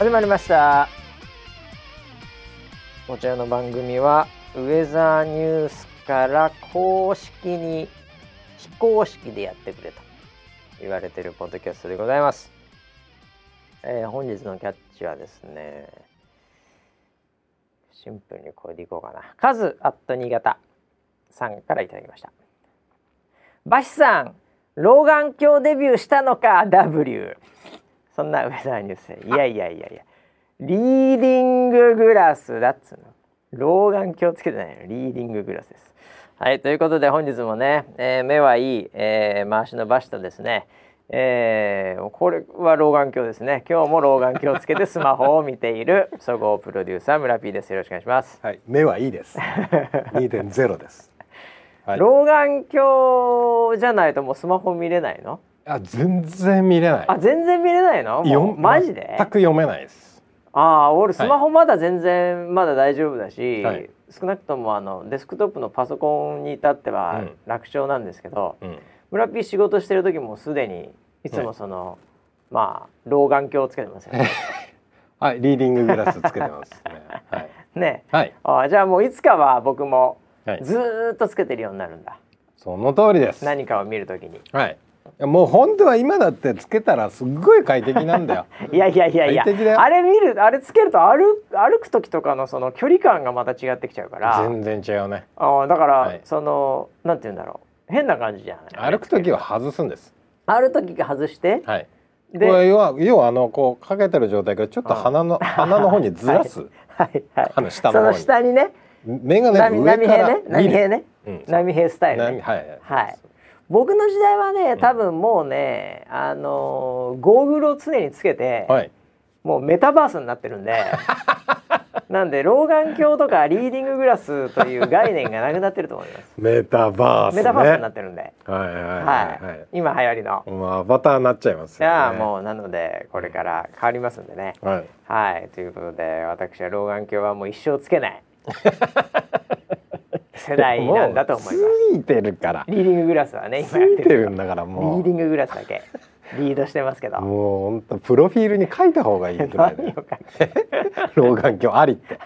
始まりました。こちらの番組はウェザーニュースから公式に非公式でやってくれと言われてるポッドキャストでございます、えー本日のキャッチはですねシンプルにこれでいこうかな。カズアット新潟さんからいただきました。バシさん老眼鏡デビューしたのか？W そんなウェザーニュースでいやいやいやいや。リーディンググラスだっつうの。老眼鏡つけてないの。リーディンググラスです。はいということで本日もね、えー目はいい、えー回しのバシとですね。えーこれは老眼鏡ですね。今日も老眼鏡をつけてスマホを見ている。総合プロデューサー村 P です。よろしくお願いします、はい、目はいいです。2.0です。はい。老眼鏡じゃないともうスマホ見れないの？あ、全然見れない。あ全然見れないの？もようマジで？全く読めないです。ああ俺スマホまだ全然まだ大丈夫だし、はい少なくともあのデスクトップのパソコンに至ってはうん楽勝なんですけど、うん。村ピー仕事してる時もすでにいつもその、まあ老眼鏡をつけてますよね。はい、リーディンググラスつけてますね。はい。ねはい。ああじゃあもういつかは僕もはい。ずーっとつけてるようになるんだその通りです。何かを見る時に。はい。いやもう本当は今だってつけたらすっごい快適なんだよ。いやいやいやいやあれ見るあれつけると歩歩く時とかのその距離感がまた違ってきちゃうから全然違うね。ああだから、はいそのなんて言うんだろう変な感じじゃない？歩く時は外すんです。ある時外して？はい。こでれ要は要はあのこうかけてる状態からちょっと鼻の 鼻の方にずらす。はいはいあの下そのの方に。下にね眼鏡波の上から波平ね波。平ねうん波平スタイル、ね、波はいはい。はい僕の時代はね多分もうね、あのーゴーグルを常につけて、はい。もうメタバースになってるんで なんで老眼鏡とかリーディンググラスという概念がなくなってると思いますメタバースね。メタバースになってるんで、はいはいはいはいはい。今流行りの、もうアバターになっちゃいますいよね。やもうなのでこれから変わりますんでねはい。はいということで私は老眼鏡はもう一生つけない 世代なんだと思いますもうついてるから。リーディンググラスはねつ今やってるいてるんだからリもーディンググラスだけリードしてますけどう。もう本当プロフィールに書いた方がいいぐらいで何を書い老眼鏡ありって。て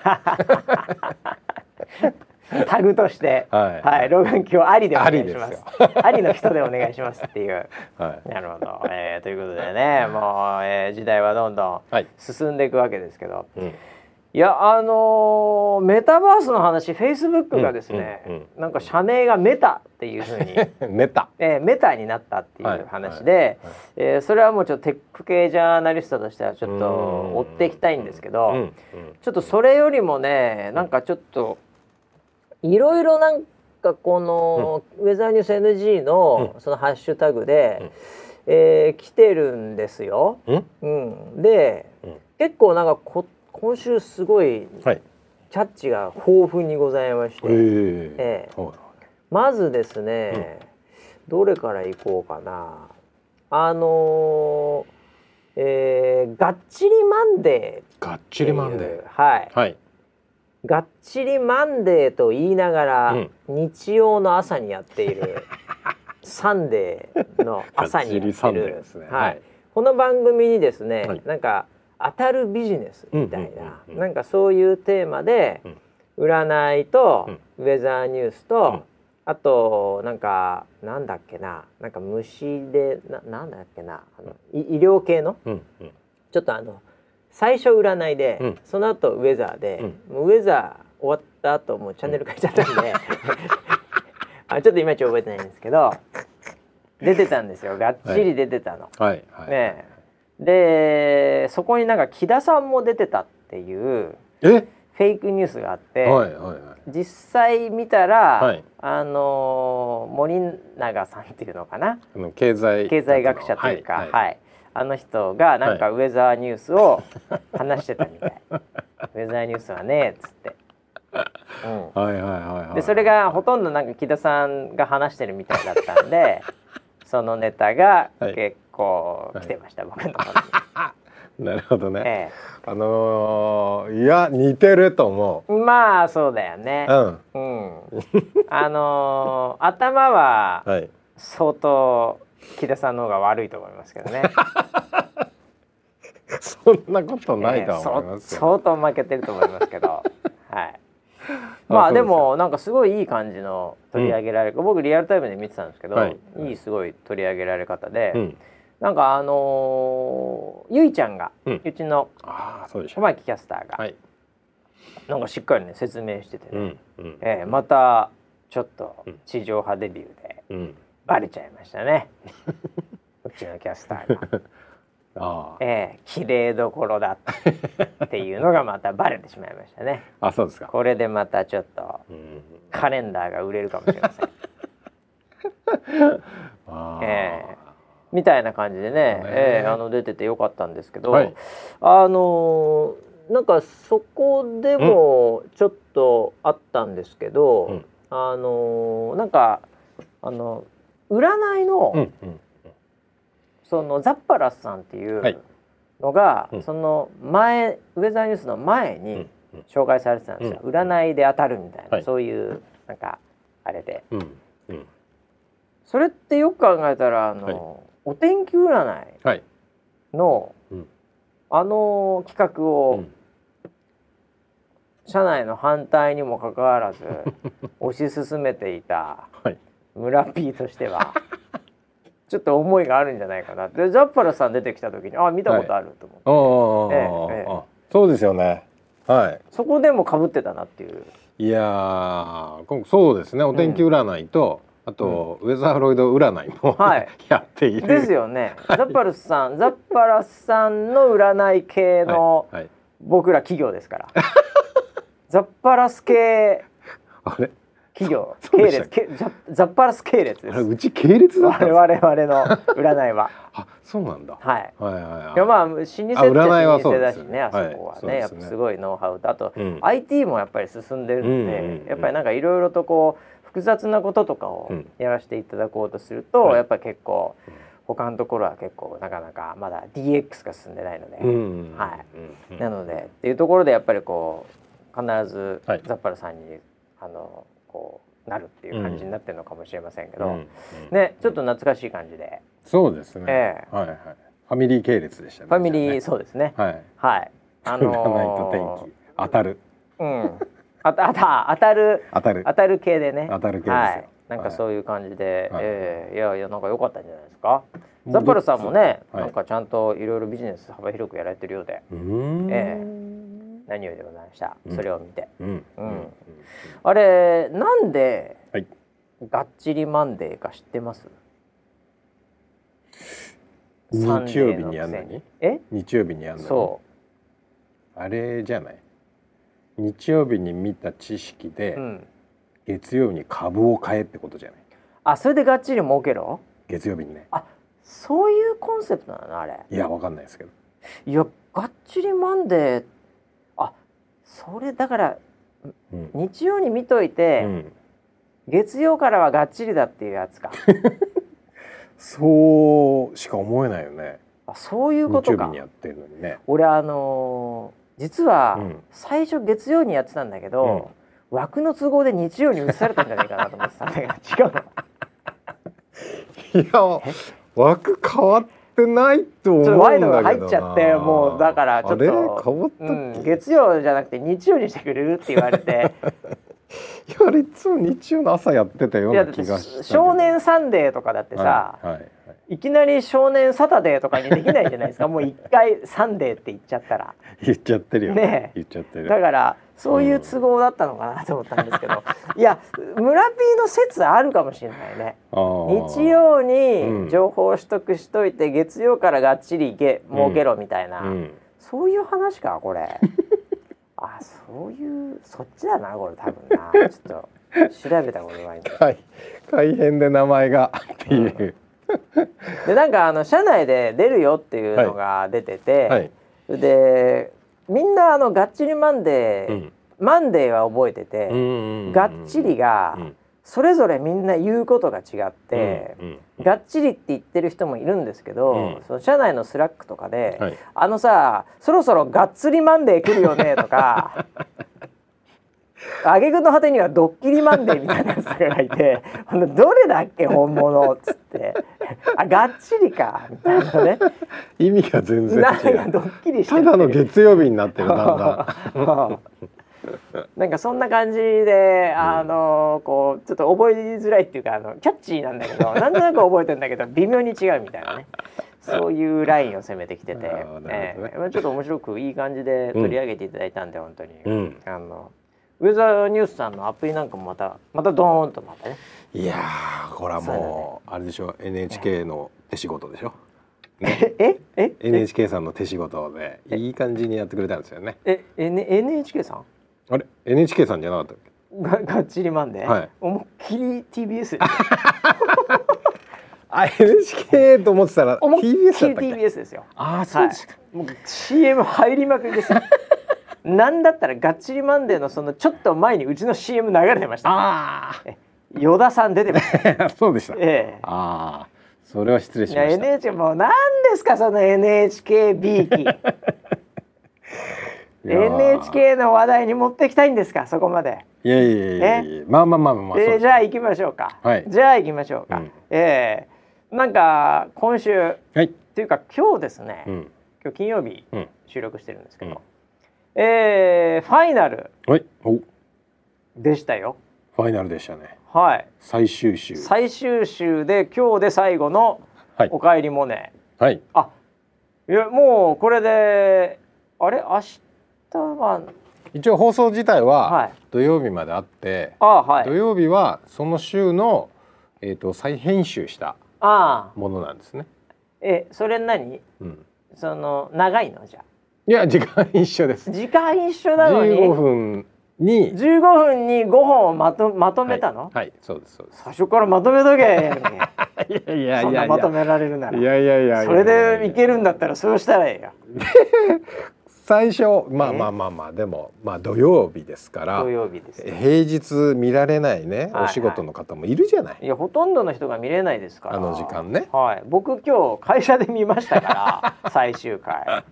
タグとして、はい老眼鏡ありでお願いしますす。ありの人でお願いしますっていう。はい。なるほど、えーということでね、もう、えー時代はどんどんはい。進んでいくわけですけど、うん。いやあのーメタバースの話、フェイスブックがですね、うんうんなんか社名がメタっていうふうに。メタ。えーメタになったっていはいう話で、はいはいえーそれはもうちょっとテック系ジャーナリストとしてはちょっとうん追っていきたいんですけど、うんうんちょっとそれよりもねなんかちょっといろいろなんかこの、ウェザーニュース NG のそのハッシュタグで、うんえー来てるんですよ。うん。うん、で、うん結構なんかこ今週すごいはい。キャッチが豊富にございまして、ええ。ええ。はいまずですね、どれからいこうかな。あのーえーがっちりマンデーがっちりマンデはいー。はい。がっちりマンデーと言いながら、日曜の朝にやっている サンデーの朝にやがってる。ですね。ははいい、この番組にですね、はい。なんか当たるビジネスみたいな、うんうんなんかそういうテーマで、占いと、ウェザーニュースと、うん。あとなんかなんだっけななんか虫でななんだっけなあのい医療系の？ちょっとあの最初占いで、うん。その後ウェザーで、ウェザー終わった後もうチャンネル変えちゃったんで。あちょっといまいち覚えてないんですけど出てたんですよ。がっちり出てたの。はい。はい。ねえでそこになんか木田さんも出てたっていうえ？フェイクニュースがあって、はいはいはい。実際見たら、はい。あのー森永さんっていうのかな？経済経済学者というか、はい。はい。あの人がなんかウェザーニュースを話してたみたい、ウェザーニュースはねっつって、うん、はいはいはいはい。でそれがほとんどなんか木田さんが話してるみたいだったんで そのネタがはい結構来てました、僕の方に。なるほどね。えあのーいや似てると思え、まあそうだよねう。う。ん。うん、あのー 頭ははい。相当木田さんの方が悪いと思いますけどね。そんなことないとは思いますえー相当負けてると思いますけど はいまあでもなんかすごいいい感じの取り上げられ、僕リアルタイムで見てたんですけど、はいい、いすごい取り上げられ方で、うん、なんかあのーゆいちゃんが、ううんちのああそうでしょ。小牧キャスターが、はい、なんかしっかりね説明しててね、うんうん。えーまたちょっとうん地上波デビューでうん、バレちゃいましたね。うちのキャスターが。あええ綺麗どころだっていうのがまたバレてしまいましたね。ああそうですか、これでまたちょっとうん、カレンダーが売れるかもしれません。ええみたいな感じでね、ね。ええあの出ててよかったんですけど、はい。あのーなんかそこでもちょっとあったんですけど、うん。あのーなんかあの占いの、うんうんそのザッパラスさんっていはいうのが、うん。その前ウェザーニュースの前に、うんうん。紹介されてたんですよ、うん占いで当たるみたいな、はい。そういうなんかあれで。うんうん。それってよく考えたらあの、はいお天気占いはい、の、うん。あの企画うを、ん。社内の反対にもかかわらず 推し進めていたはい。村 P としては ちょっと思いがあるんじゃないかな。でザッパラさん出てきた時にあ見たことあると思って、ああ、えええ。そうですよね。はそこでもかぶってたなっていう。いいやそうですね。お天気占いと、あと、ウェザーロイド占いも、はい。やっている。ですよね。ザッパルスさん、ザッパラスさんの占い系のはい、はい。僕ら企業ですから。ザッパラス系あれ？企業系列け？ザザッパラス系列です。うち系列だったん我々の占いは。あそうなんだ。はい。はいはいはい。いやまあ老舗って老占いはそう舗だしねあそはいこはそうですねねやっぱすごいノウハウと。あと、うん。IT もやっぱり進んでるので、うんうんうん。やっぱりなんかいろいろとこう複雑なこととかをうん。やらせていただこうとすると、はい。やっぱり結構うん。他のところは結構なかなかまだ DX が進んでないので、うん。はい。うん。うん。なのでっていうところでやっぱりこう必ずはい。ザッパルさんにあのこうなるっていう感じになってるのかもしれませんけど、うん。うん。ねちょっと懐かしい感じで、そうですね、ええ。はいはいファミリー系列でしたねファミリー、じゃそうですね。はい。はい。あのー 当たる。うんあたあた当たる当たる。当たる系でね。当たる系ですよ。はい、なんかそういう感じで、はい。ええ。いやいやなんか良かったんじゃないですか。ザッパルさんもね、はい。なんかちゃんといろいろビジネス幅広くやられてるようで。うーん。え何よりでございました、うん。それを見て。うん。うん。あれなんで、はい。がっちりマンデーか知ってます？日曜日にやんのに？え？日曜日にやんのに？そあれじゃない？日曜日に見た知識で、う、うん、月曜日に株を買えってことじゃない？あそれでがっちり儲けろ月曜日にね。そういうコンセプトなのあれ。いやわかんないですけど。いやがっちりマンデー。あそれだからうん、日曜に見といて、うん、月曜からはがっちりだっていうやつか。そうしか思えないよね。あそういうことか。日曜日にやってるのにね。俺あのー実はうん。最初月曜にやってたんだけど、枠の都合で日曜に移されたんじゃないかなと思ってたんだけど違うの。いや枠変わってないと思うんだけどな。ワイドが入っちゃってもうだからちょっと変わったっけ、うん、月曜じゃなくて日曜にしてくれるって言われて。いやあれいつも日曜の朝やってたような気がした少年サンデーとかだってさ、はいはい。はいいきなり少年サタデーとかにできないじゃないですか。もう一回サンデーって言っちゃったら。言っちゃってるよ。ね。え言っちゃってる。だからそういう都合だったのかなと思ったんですけど、いや村 P の説あるかもしれないね。日曜うん。に情報を取得しといて月曜からがっちりげ儲けろみたいな、うん。そういう話かこれ。あそういうそっちだなこれ多分な。ちょっと調べたことないんで。はい改変で名前がっていう、でなんかあの社内で出るよっていうのが出てて、はい、でみんなあのがっちりマンデー、うん。マンデーは覚えてて、うんがっちりがうん。それぞれみんな言うことが違って、うんがっちりって言ってる人もいるんですけど、うん。その社内の Slack とかで、はい。あのさそろそろがっつりマンデー来るよねとか 挙句の果てにはドッキリマンデーみたいなやつがいて どれだっけ本物っつって。あがっちりかみたいなね。意味が全然なんか違うドッキリしてただの月曜日になってるだんだ。なんかそんな感じで、あのこうちょっと覚えづらいっていうかあのキャッチーなんだけどなんとなく覚えてんだけど微妙に違うみたいなね。そういうラインを攻めてきてて、ね。ええ。まあちょっと面白くいい感じで取り上げていただいたんで、本当に、うん。あのウェザーニュースさんのアプリなんかもまたまたドーンとまたね。いやーこれはもうあれでしょ NHK の手仕事でしょ？えええ NHK さんの手仕事でいい感じにやってくれたんですよね。え N NHK さん？あれ？NHK さんじゃなかったっけ？ががっちりマンデー、はい。思いっきり TBS あ NHK と思ってたら TBS だったっけ？TBS ですよ。ああそうですか、もう CM 入りまくりですよなんだったらがっちりマンデーのそのちょっと前にうちの CM 流れてました。あ依田さん出てました。あ そうでした、えああそれは失礼しました。NHK もう何ですかその NHK びいきいやー。NHK の話題に持ってきたいんですかそこまで。いやいやいやいやまあまあまあまあ、まあ、えーじゃあ行きましょうか、はい。じゃあ行きましょうか、うん。ええ。なんか今週っはい、ていうか今日ですね、うん、今日金曜日うん、収録してるんですけど、うんえーファイナルはい。お。でしたよ。ファイナルでしたね。はい。最終週。最終週で今日で最後のはい「おかえりモネ。はい」あいやもうこれであれ？明日は。一応放送自体ははい。土曜日まであって、あはい。土曜日はその週のえっ、と再編集したああ。ものなんですね。えそれ何？うん。その長いの？じゃいや時間一緒です。時間一緒なのに？15分に。15分に5本をまとまとめたの、はい、はい、そうですそうです。最初からまとめとけ。いやいやそんなまとめられるなら。いやいやいやいやそれでいけるんだったらそうしたらいいよ 最初まあえまあまあまあでもまあ土曜日ですから土曜日ですよ平日見られないね、はいお仕事の方もいるじゃない。いやほとんどの人が見れないですから。あの時間ね。はい。僕今日会社で見ましたから 最終回。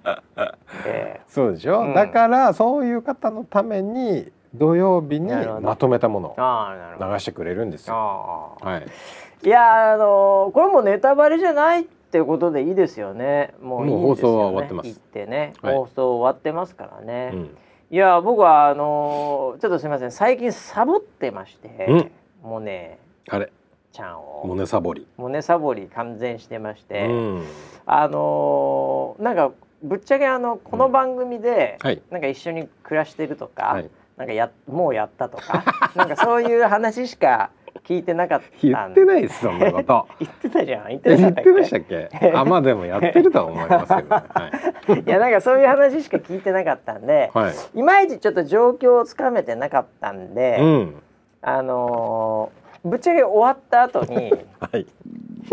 えそうでしょ、うん。だからそういう方のために土曜日にまとめたものー、ああなるほど。を流してくれるんですよ。はい。いやあのこれもネタバレじゃないってことでいいですよねもういいね、もう放送は終わってます行ってね、はい放送終わってますからね、うん。いや僕はあのちょっとすみません最近サボってまして、モネあれちゃんモをネサボり。モネサボり完全してまして、うん。あのなんかぶっちゃけあのこの番組で、はい。なんか一緒に暮らしてるとか、はい。なんかやもうやったとか なんかそういう話しか聞いてなかった言ってないですそんなこと。言ってたじゃん言ってましたっっけ？あまあでもやってるとは思いますけど、ね。はい。けいやなんかそういう話しか聞いてなかったんで、はい。いまいちちょっと状況をつかめてなかったんで、うん。あのーぶっちゃけ終わった後に はい。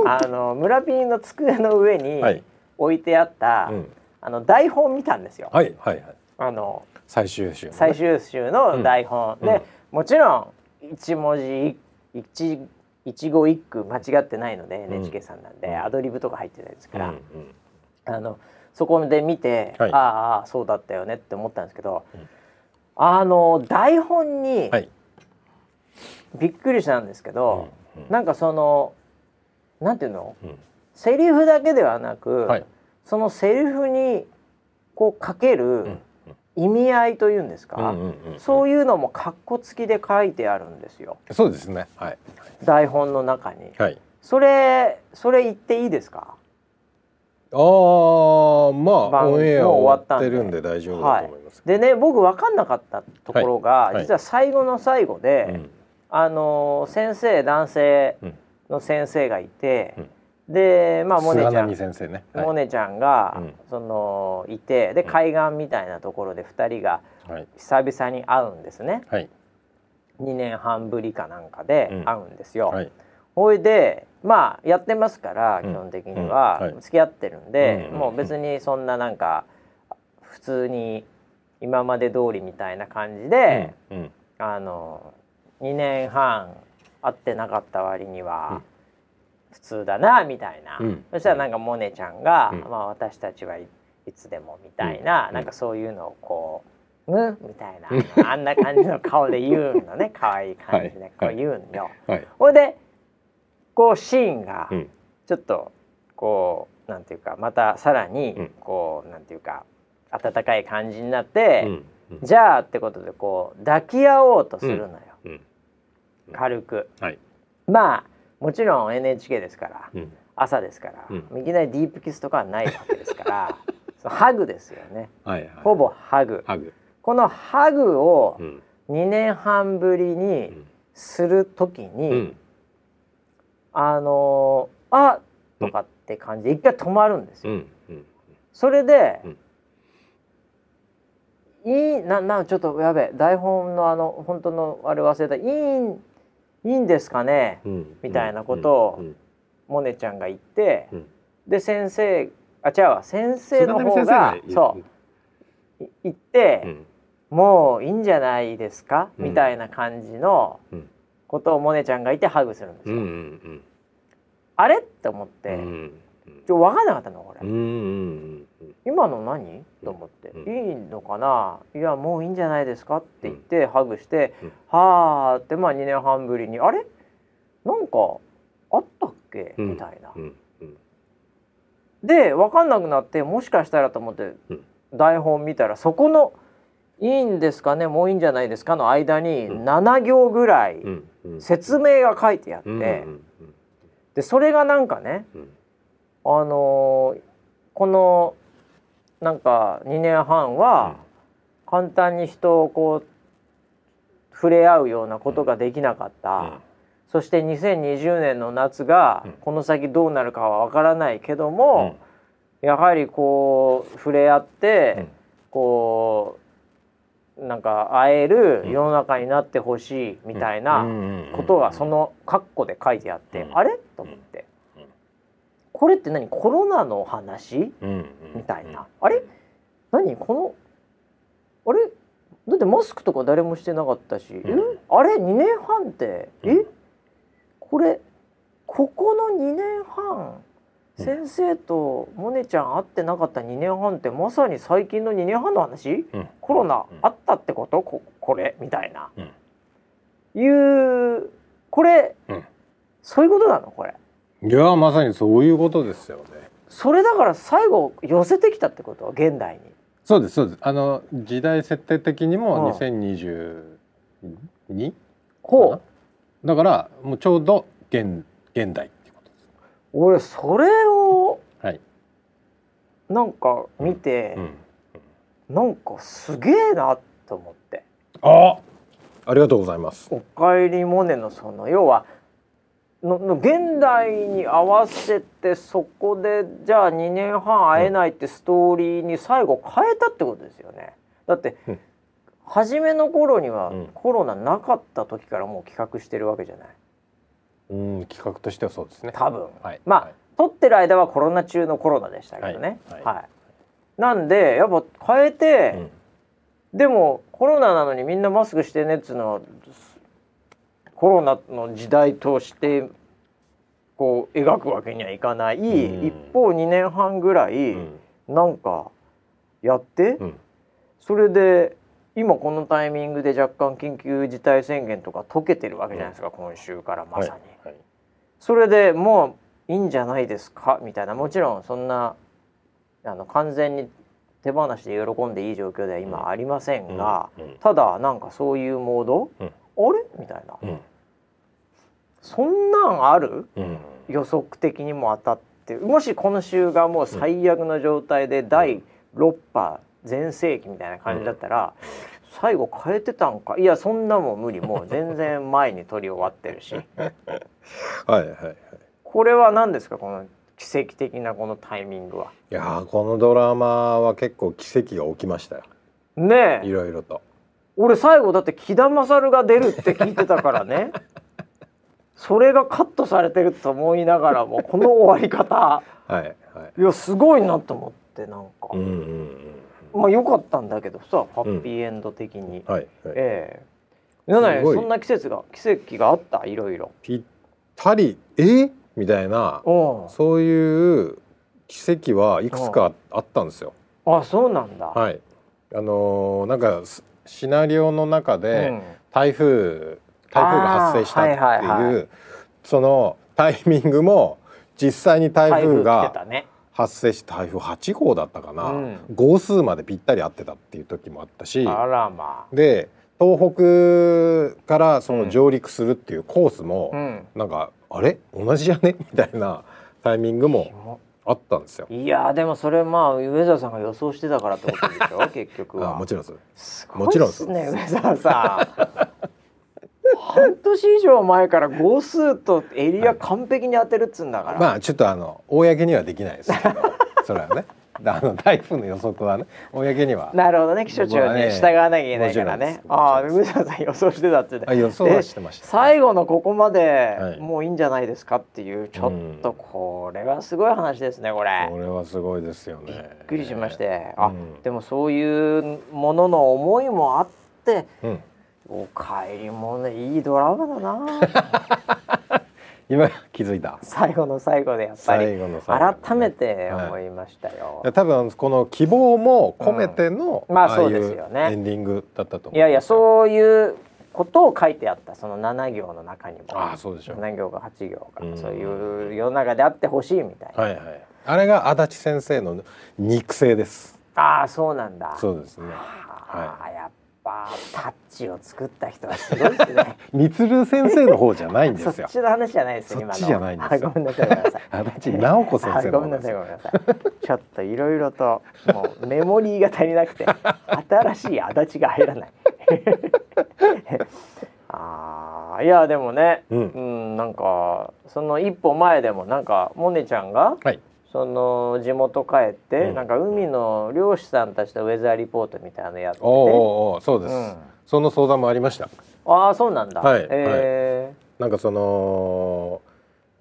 あの村ピーの机の上にはい。置いてあった、うん。あの台本見たんですよ。はいはいはい。あの最終週のね。最終週の台本、で、うんうんもちろん一文字一一語一句間違ってないので、ん。NHK さんなんで、うん。アドリブとか入ってないですから。あのそこで見て、はい。ああそうだったよねって思ったんですけど、うん。あの台本にはい。びっくりしたんですけど、うんうん。なんかそのなんていうの？うん。セリフだけではなく、はい。そのセリフにこうかけるうん意味合いというんですか、うんうんうん。そういうのもカッコ付きで書いてあるんですよそうですね。はい。台本の中に。はい。それそれ言っていいですか？ああまあオンエア終わってるんで大丈夫だと思います。でね僕分かんなかったところが、はいはい実は最後の最後で、うんあのー先生男性うんの先生がいて、でまあモネ菅ちゃん、波先生ね。はい。モネちゃんが、うん。そのいてでうん。海岸みたいなところで2人がはい。久々に会うんですね。はい。2年半ぶりかなんかでうん。会うんですよ。はい。ほいでまあやってますからうん。基本的にうん。は、はい。付き合ってるんで、うんもう別にそんななんか普通に今まで通りみたいな感じで、うん。うん。あの2年半会ってなかった割にうん。は普通だなみたいな、うん。そしたらなんかモネちゃんが、うん。まあ、私たちはいいつでもみたいな、うん。なんかそういうのをこう「うん?」みたいな、あんな感じの顔で言うのね。可愛い感じでこう言うんよ。はい。ほいでこうシーンがうん。ちょっとこうなんていうかまたさらにうん。こう、なんていうか温かい感じになって、じゃあってことでこう抱き合おうとするのよ、うん。軽く。はい。まあもちろん NHK ですからうん。朝ですから、うん。いきなりディープキスとかはないわけですから ハグですよね。はいはい。ほぼハグ。このハグをうん。2年半ぶりうにん。する時に、うん。あのーあとかって感じで一回止まるんですよ。それで、うん。いいななちょっとやべえ台本のあの本当のあれ忘れたいいんいいんですかね、うん。みたいなことをうん。モネちゃんが言って、うん。で先生あ違うわ。先生の方が言そう。い言って、うん。もういいんじゃないですか、うん。みたいな感じのうん。ことをモネちゃんが言ってハグするんですよ。うんうんあれ？って思って、うん。うん。ちょ分かんなかったのこれ、うんうんうん今の何？と思って、うん。いいのかな？いやもういいんじゃないですか？って言って、ハグして、うん。はあってまあ2年半ぶりにあれ？なんかあったっけ、うん。みたいな。で分かんなくなってもしかしたらと思ってうん。台本見たらそこの「いいんですかね？もういいんじゃないですか」の間にうん。7行ぐらい説明が書いてあって、でそれがなんかねうん。あのーこのなんか2年半は簡単に人をこう触れ合うようなことができなかった、そして2020年の夏がうん。この先どうなるかはわからないけども、やはりこう触れ合って、うん。こうなんか会えるうん。世の中になってほしいみたいなことがその括弧で書いてあって、うん。あれ？と思って、うんこれって何？コロナの話？みたいな、あれ？何？このあれ？だってマスクとか誰もしてなかったし、あれ？2年半って。え、うん。これここの2年半うん。先生とモネちゃん会ってなかった2年半ってまさに最近の2年半の話？コロナあったってこと？ここれ？みたいな、いうこれ、うん。そういうことなの？これいやまさにそういうことですよね。それだから最後寄せてきたってこと？現代に。そうですそうです。あの時代設定的にうん。も2022こう。だからもうちょうど現現代ってことです。俺それをはい、なんか見てう、ん、なんかすげえなと思って。あありがとうございます「おかえりモネ」のその要はのの現代に合わせてそこでじゃあ2年半会えないってストーリーに最後変えたってことですよね。だって、うん。初めの頃にはうん。コロナなかった時からもう企画してるわけじゃない。うん企画としてはそうですね。多分。はい。まあ撮ってる間はコロナ中のコロナでしたけどね。ははいい。はい。なんでやっぱ変えて、うん。でもコロナなのにみんなマスクしてねっつうのはコロナの時代としてこう描くわけにはいかない、うん。一方2年半ぐらいうん。なんかやって、うん。それで今このタイミングで若干緊急事態宣言とか解けてるわけじゃないですか、今週からまさに。はい。はい。それでもういいんじゃないですかみたいな。もちろんそんなあの完全に手放しで喜んでいい状況では今ありませんが、うん。うん。ただなんかそういうモード、うん。あれ？みたいな、うんそんなんある？うん。予測的にも当たって。もし今週がもう最悪の状態で第6波全盛期みたいな感じだったら、最後変えてたんか？いやそんなもん無理。もう全然前に取り終わってるし。はいはいはい。これは何ですか？この奇跡的なこのタイミングは。いやーこのドラマは結構奇跡が起きましたよ。ねえ。いろいろと。俺最後だって木田勝が出るって聞いてたからね それがカットされてると思いながらもこの終わり方。はいはい。いやすごいなと思ってなんか、うんうんうん。まあ良かったんだけどさハッピーエンド的に、はいはい。ええ。なのすごい。にそんな季節が奇跡があった？いろいろ。ぴったりえ？みたいなうん。そういう奇跡はいくつかあったんですよ。あそうなんだ、はい。あのーなんかスシナリオの中うでん。台風台風が発生したっていう、はいはいはそのタイミングも実際に台風が発生して台風8号だったかな、うん。号数までぴったり合ってたっていう時もあったし。まで東北からその上陸するっていうコースも、あうん。なんかあれ？同じじゃね？みたいなタイミングもあったんですよ。いやーでもそれまあ上澤さんが予想してたからってことでしょ？結局は。あもちろんです。すごいもちろんっす。ね上澤さん半年以上前から号数とエリア完璧に当てるっつうんだから、まあちょっとあの公にはできないですけど。それはね。あの台風の予測はね。公には。なるほどね。気象庁にね従わなきゃいけないからね、ああです。上澤さん予想してたってね。あ予想はしてました、最後のここまではい。もういいんじゃないですかっていうちょっとこれはすごい話ですねこれ。これはすごいですよね。びっくりしまして、あ、うん。でもそういうものの思いもあってうん、おかえりもねいいドラマだな。今気づいた？最後の最後でやっぱり最後の最後、改めて思いましたよ、多分この希望も込めての、うん。まあそうですよね。エンディングだったと思う。いやいやそういうことを書いてあった。その7行の中にも。ああそうでしょう。7行か8行か、うん。そういう世の中であってほしいみたいな、はいはい。あれが足立先生の肉声です。ああそうなんだ。そうですね。ああやっぱタッチを作った人はすごいですね みつる先生の方じゃないんでそすよっ。ちの話じゃないですそっちじゃないんですよあごめんなさいごめんなさい足立直子先生ごめんな。さいごめんなさいちょっといろいろともうメモリーが足りなくて新しい足立が入らない あーいやでもねう。うんんなんかその一歩前でもなんかモネちゃんがはい。その地元帰って、うん。なんか海の漁師さんたちとウェザーリポートみたいなのやってて。おうおそうです、うん。その相談もありました。ああそうなんだ、はいえ。なんかその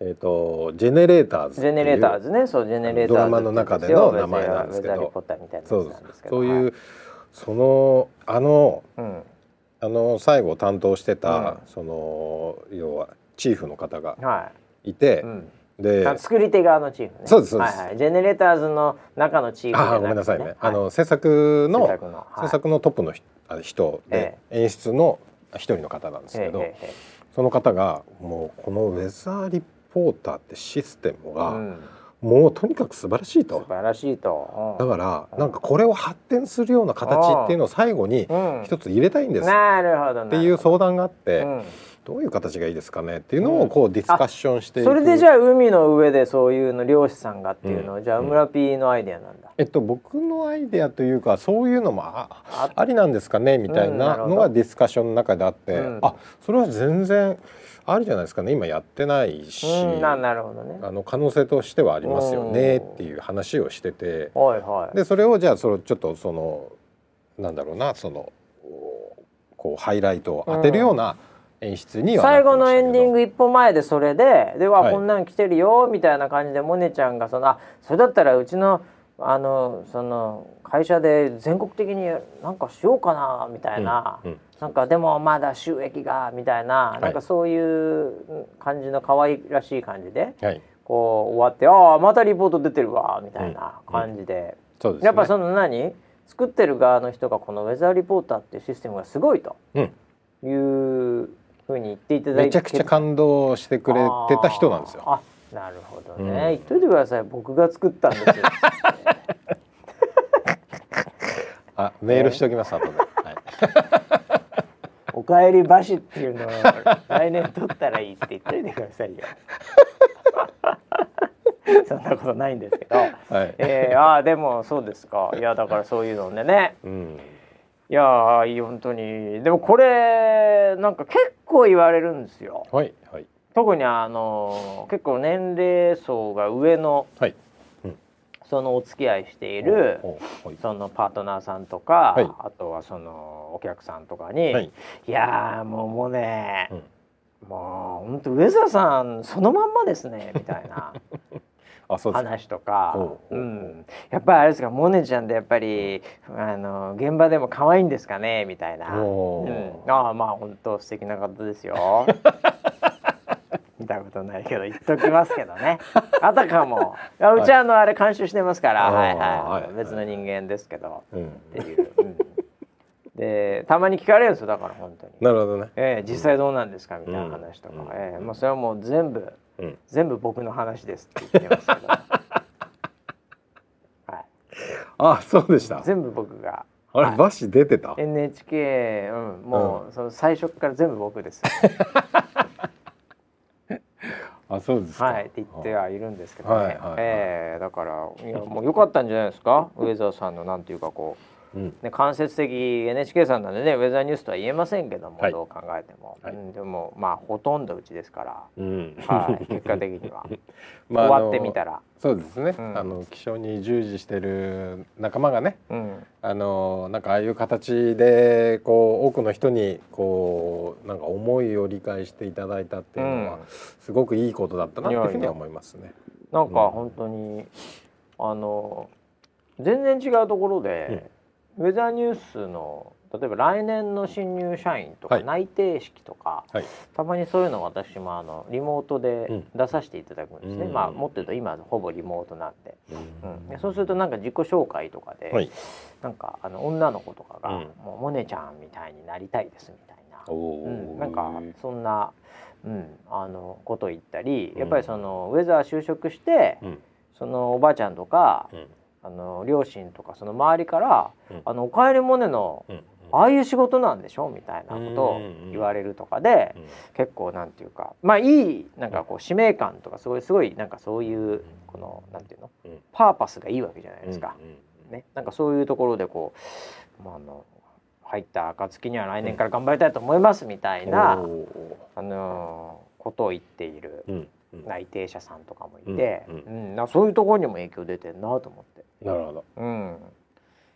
えっ、とジェネレーターズージェネレーターズズね。そうジェネレーターズドラマの中での名前なんですけど。ウェザーリポーターみたいなそうですやつなんですけど。そうい。う、そのあのうん。あの最後担当してた、うん。その要はチーフの方がはいて、うんであ作り手側のチーフね。そうですそうです。はいはい、ジェネレーターズの中のチーフじゃなくて、あごめんなさいね、はい。あの制作の制作の、トップの人で、演出の一人の方なんですけど、ええええその方がもうこのウェザーリポーターってシステムが、うん。もうとにかく素晴らしいと。素晴らしいと、うん。だからなんかこれを発展するような形っていうのを最後にうん。一つ入れたいんです。っなるほど。ていう相談があっうてんどういう形がいいですかねっていうのをこうディスカッションしてそれでじゃあ海の上でそういうの漁師さんがっていうのは、じゃあうん村 P のアイデアなんだ、えっと僕のアイデアというかそういうのもああありなんですかねみたいなのがディスカッションの中であって、うん。あそれは全然ありじゃないですかね。今やってないし、うんななるほどね。あの可能性としてはありますよねっていう話をしてて。はいはい。でそれをじゃあそのちょっとそのなんだろうなそのこうハイライトを当てるような演出には最後のエンディング一歩前でそれででは、はい。こんなん来てるよみたいな感じでモネちゃんがそのあそれだったらうちのあのその会社で全国的になんかしようかなみたいな、うんうん。なんかでもまだ収益がみたいな、い。なんかそういう感じの可愛らしい感じではい。こう終わってああまたリポート出てるわみたいな感じで、そうですね。やっぱその何作ってる側の人がこのウェザーリポーターっていうシステムがすごいとうん。いうふうに言っていただいて。めちゃくちゃ感動してくれてた人なんですよ。あー。あなるほどね、うん。言っといてください。僕が作ったんですよ。あメールしておきます後で。はい。おかえり橋っていうのを来年取ったらいいって言っといてくださいよ。そんなことないんですけど、はい。えー、あーでもそうですか。いやだからそういうのでね。うん。いやー本当に。でもこれなんか結構言われるんですよ。はいはい。特にあの結構年齢層が上のはい。そのお付き合いしているはい。そのパートナーさんとか、はい。あとはそのお客さんとかに「はい。い、やーもうもうね、うん。もう本当上澤さんそのまんまですね」みたいな。話とか。ほうん、やっぱりあれですかモネちゃんってやっぱりあの現場でも可愛いんですかね？みたいな、おうん。ー、ああまあ本当素敵な方ですよ。見たことないけど言っときますけどね。あたかも。うちはあのあれ監修してますから、はいはい、はい別の人間ですけど、うん。っていう。うん。でたまに聞かれるんですよだから本当に。なるほどね。ええ実際どうなんですか？みたいな話とか、うん。ええまあそれはもう全部うん。全部僕の話ですって言ってますけど、はあそうでした。い、全部僕が。あれ、はい。バシ出てた？NHK、うん、もう、その最初から全部僕です。あそうですか。はい、って言ってはいるんですけどね。はいはいはいええだから、いや、もう良かったんじゃないですか？上澤さんのなんていうか、こう。うん。ね、間接的 NHK さんなんでねウェザーニュースとは言えませんけども、はい。どう考えても、はい。うん、でもまあほとんどうちですから、うん。はい、結果的には。まあ終わってみたら、そうですね、うん。あの気象に従事してる仲間がねうん、あのなんかああいう形でこう多くの人にこうなんか思いを理解していただいたっていうのは、うん。すごくいいことだったなっていうふうには思いますね。なんか本当に、あの全然違うところで、ウェザーニュースの例えば来年の新入社員とかはい。内定式とか、はい。たまにそういうのを私もあのリモートでうん。出させていただくんですね、うん。まあもっと言うと今ほぼリモートなんで、うん。うん。でそうするとなんか自己紹介とかで、はい。なんかあの女の子とかが、うん。もうモネちゃんみたいになりたいですみたいな、うん、なんかそんな、うん、あのこと言ったりうん。やっぱりその、ウェザー就職して、うん。そのおばあちゃんとか、うんあの両親とかその周りから「うん。あのおかえりモネのうんああいう仕事なんでしょ?」みたいなことを言われるとかで、うん。結構なんていうかまあいいなんかこう使命感とかすごいすごいなんかそういうこのなんていうのうん。パーパスがいいわけじゃないですか。ね、なんかそういうところでこう、まあ、あの入った暁には来年から頑張りたいと思いますみたいな、あのーことを言っている内定者さんとかもいて、ううん。ん。なそういうところにも影響出てんなと思って、なるほど。うん、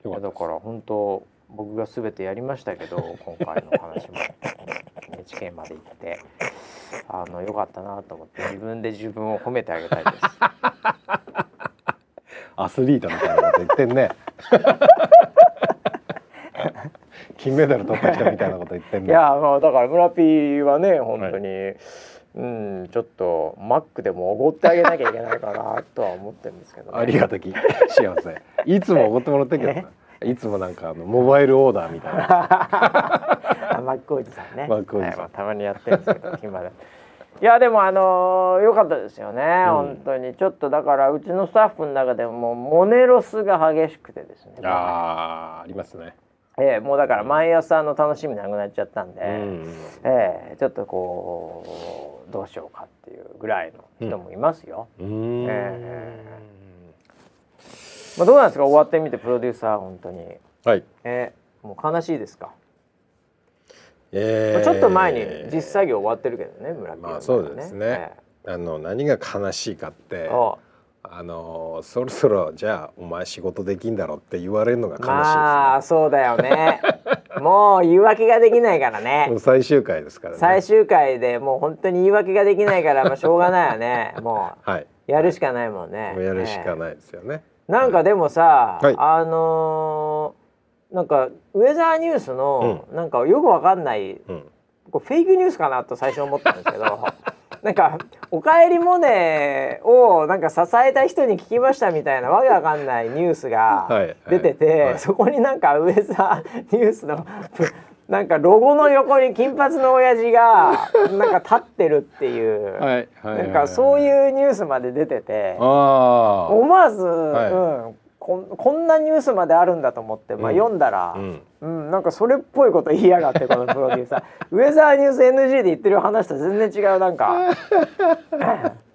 かだから本当僕が全てやりましたけど 今回の話も。NHK まで行って。あのよかったなと思って自分で自分を褒めてあげたいです。アスリートみたいなこと言ってんね。金メダル取った人みたいなこと言ってんね。いやまあだから村 P はね本当に、うんちょっとマックでもおごってあげなきゃいけないかなとは思ってるんですけど、ね、ありがたき幸せ。いつもおごってもらってるけどな。い。つもなんかあのモバイルオーダーみたいな。あマックおじさんね。マックおじさん。はいまあたまにやってるんですけど暇でいやでもあの良かったですよね、うん。本当に。ちょっとだからうちのスタッフの中でもモネロスが激しくてですね。あーありますね。ええもうだから毎朝の楽しみなくなっちゃったんで、うん。ええちょっとこうどうしようかっていうぐらいの人もいますよ、うーん。えまあ、どうなんですか？終わってみてプロデューサー本当に。はい。えーもう悲しいですか、えーまあちょっと前に実作業終わってるけどね村木まあそうですね。あの何が悲しいかってお。あのそろそろじゃあお前仕事できんだろって言われるのが悲しいですね、まあそうだよねもう言い訳ができないからね。もう最終回ですからね。最終回でもう本当に言い訳ができないからまあしょうがないよね。もはい、うやるしかないもんね。やるしかい、ないですよね、なんかでもさ、はい。あのーなんかウェザーニュースの、なんかよくわかんないうん、これフェイクニュースかなと最初思ったんですけど なんか「おかえりモネ」をなんか支えた人に聞きましたみたいなわけわかんないニュースがはいはい。出てて、はい。そこになんかウェザーニュースのなんかロゴの横に金髪の親父がなんか立ってるっていう、はいはいはい。なんかそういうニュースまで出てて思わず、い。うん、こんこんなニュースまであるんだと思って、まあ、うん。読んだら。うん。うん、なんかそれっぽいこと言いやがってこのプロデューサー。ウェザーニュース NG で言ってる話と全然違うなんか。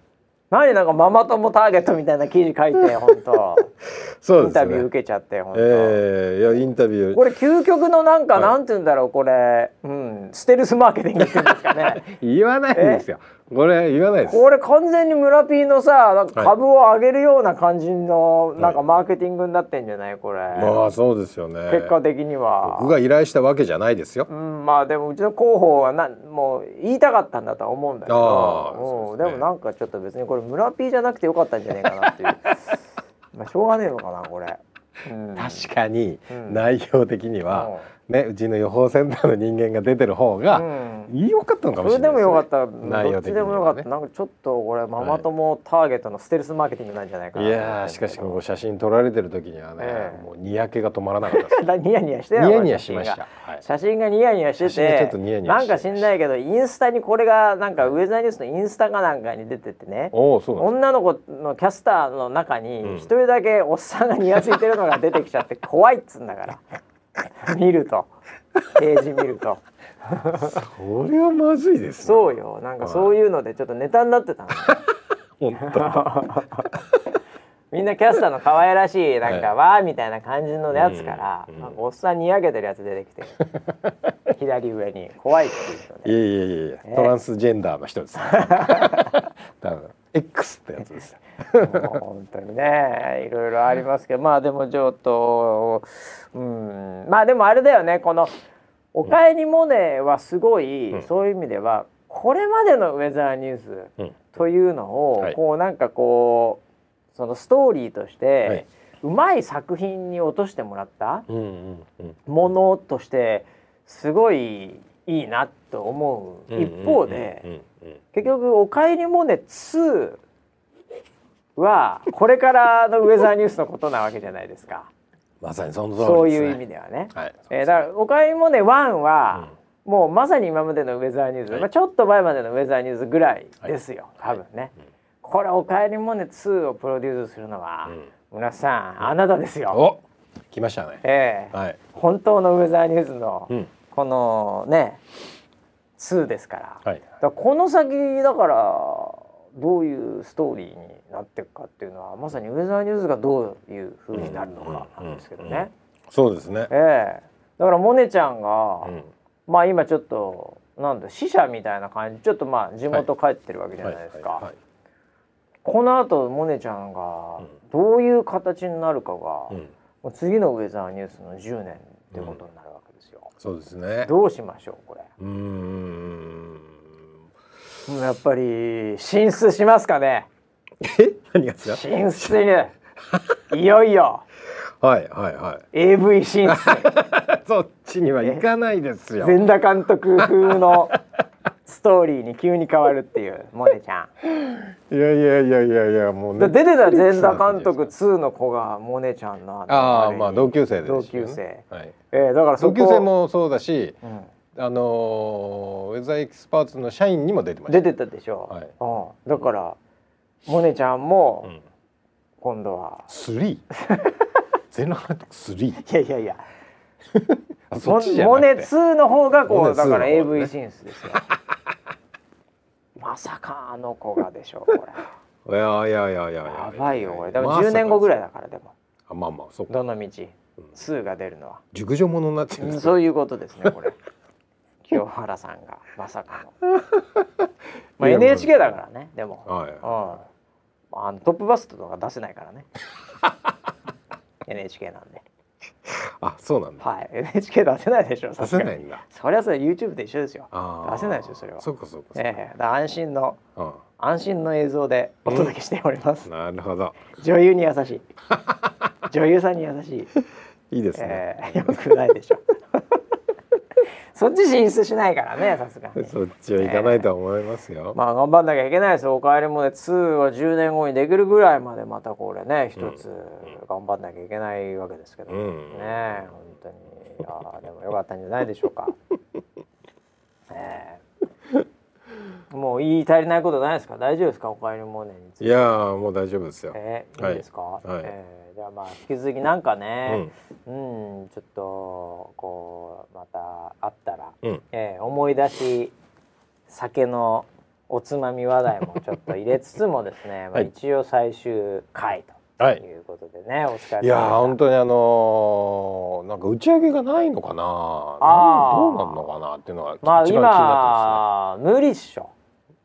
何なんかママ友ターゲットみたいな記事書いて本当そうね。インタビュー受けちゃって本当、えー、いやインタビュー。これ究極のなんか、はい。なんて言うんだろうこれ、うん、ステルスマーケティングって言うんですかね。言わないんですよこれ言わないです。これ完全に村 P のさなんか株を上げるような感じのなんかマーケティングになってんじゃない？これ、まあそうですよね。結果的には。僕が依頼したわけじゃないですよ。うん、まあでもうちの広報はなもう言いたかったんだとは思うんだけど。ですね。もなんかちょっと別にこれ村 P じゃなくてよかったんじゃないかなっていう。まあしょうがねえのかなこれ、うん、確かにうん。内容的には、ねうちの予報センターの人間が出てる方が、うん。良かったのかもしそれれないでもよかった、どっちでもよかった。なんかちょっとこれママ友ターゲットのステルスマーケティングなんじゃないかな。いやーしかしこう写真撮られてる時にはね、ええ。もうにやけが止まらなかった ニヤニヤしてるニヤニヤしました、はい、写真がニヤニヤして写真がちょてっとニヤニヤなんか知んないけどインスタにこれがなんかウェザーニュースのインスタかなんかに出ててね。女の子のキャスターの中うん。に一人だけおっさんがニヤついてるのが出てきちゃって怖いっつうんだから 見ると。ページ見ると。それはまずいですね。そうよ。なんかそういうのでちょっとネタになってたの。本当。みんなキャスターの可愛らしいなんか、はい。わーみたいな感じのやつから、うんうん。おっさんにやけてるやつ出てきて左上に怖いっていうのでいやいやいやいやね。トランスジェンダーの人です、ね、多分。X ってやつです本当にねいろいろありますけどまあでもちょっとうん。まあでもあれだよねこの「おかえりモネ」はすごい、うん。そういう意味ではこれまでのウェザーニュースうん。というのを、はい。こうなんかこうそのストーリーとしはてい、うまい作品に落としてもらったうんうんうん。ものとしてすごいいいなと思う。一方で。うんうんうん。結局「おかえりモネ2」はこれからのウェザーニュースのことなわけじゃないですか。まさにその通りです、ね、そういう意味ではね。はい、えーだから「おかえりモネ1は」もうまさに今までのウェザーニュース、はい。まあ、ちょっと前までのウェザーニュースぐらいですよ、はい。多分ね。うん。これ「おかえりモネ2」をプロデュースするのは、うん。皆さんあなたですよ。お来ましたね。ええはい、本当のウェザーニュースのうん。このね2ですから。はい。だからこの先だからどういうストーリーになっていくかっていうのはまさにウェザーニュースがどういう風になるのかなんですけどうんうんうんね。そうですね。ええ。だからモネちゃんが、うんまあ今ちょっとなんだ死者みたいな感じちょっとまあ地元帰ってるわけじゃないですか。この後モネちゃんがうんどういう形になるかが、うん。もう次のウェザーニュースの10年ってことになるわけですよ。そうですね。どうしましょうこれ。うーんやっぱり進出しますかね？え？何がですか？進出にいよいよ。はいはいはい。AV 進出。そっちには行かないですよ。全田監督風のストーリーに急に変わるっていうモネちゃん。いやいやいやいやいやもうだ出てた全田監監督2の子がモネちゃんのああまあ同級生ですよ。ね同級生、はい、えーだから同級生、もそうだしうんあのーウェザーエキスパーツの社員にも出てました。出てたでしょ、はい。うん、だからモネちゃんもうん。今度は、スリー？全裸監督スリー？いやいやいや。あそっちじゃモネなくて。2の方がこモネ2うだから AV 進出ですよ。まさかあの子がでしょうこれ。いやいやいやいやや。ばいよこれ。でもまさか10年後ぐらいだからでも。あまあまあそうか。どの道うん。2が出るのは。熟女ものになってるそういうことですねこれ清原さんが まさかの。まあ NHK だからねでも、はいうん、あのトップバストとか出せないからね。NHK なんで。あそうなんだ。はい。NHK 出せないでしょ出せないんだ。それはそれ YouTube と一緒ですよ。出せないですよそれは。そうかそうかええだから安心のうん。安心の映像でお届けしております、なるほど。女優に優しい。女優さんに優しい、いいですね、ええよくないでしょそっち進出しないからねさすがに。そっちは行かないとは思いますよ、まあ頑張んなきゃいけないですよおかえりモネ2は10年後にできるぐらいまでまたこれね一つ頑張んなきゃいけないわけですけど、うん。ね本当に。いやーでもよかったんじゃないでしょうか。ええ。もう言い足りないことないですか？大丈夫ですか？おかえりモネについて。いやーもう大丈夫ですよ、えーはいいいですか、はい。えーじゃあまあ引き続きなんかね、うん、ちょっとこうまたあったら、うん。えー思い出し酒のおつまみ話題もちょっと入れつつもですね、まあはい一応最終回はい。ということでね、お疲れ様でした。いやー本当にあのーなんか打ち上げがないのかなあー。どうなんのかなっていうのが一まあ番気にな今無理っしょ。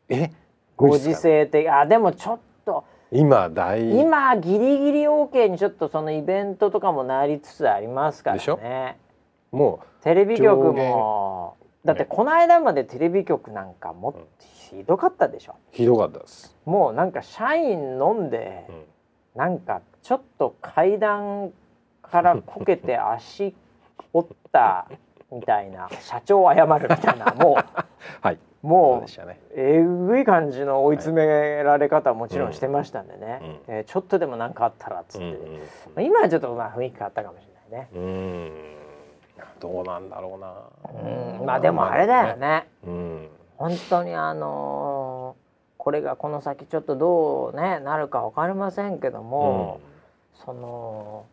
え？ご時世的あでもちょっと今大今ギリギリ OK にちょっとそのイベントとかもなりつつありますからでしょ？ねもテレビ局上もだってね。この間までテレビ局なんかもひどかったでしょ？うひどかったです、もうなんか社員飲んでうん。なんかちょっと階段からこけて足折ったみたいな社長謝るみたいなも はい。もうね。えぐい感じの追い詰められ方はもちろんしてましたんでね、うんえーちょっとでも何かあったらっつって、うんまあ今はちょっとまあ雰囲気変わったかもしれないね。うん。うん。どうなんだろうな。うん、まあでもあれだよね。うん。本当にあのーこれがこの先ちょっとどうねなるかわかりませんけども、その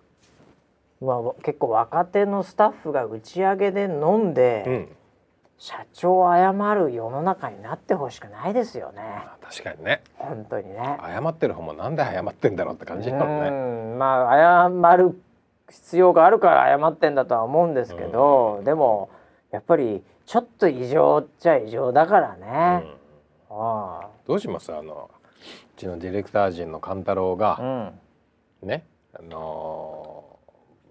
まあ結構若手のスタッフが打ち上げで飲んで、うん。社長謝る世の中になってほしくないですよね。確かにね。本当にね。謝ってる方もなんで謝ってんだろうって感じだもんね。うんまあ謝る必要があるから謝ってんだとは思うんですけど、でもやっぱりちょっと異常っちゃ異常だからね。あどうします？あのうちのディレクター陣の勘太郎あがうん、ね、あの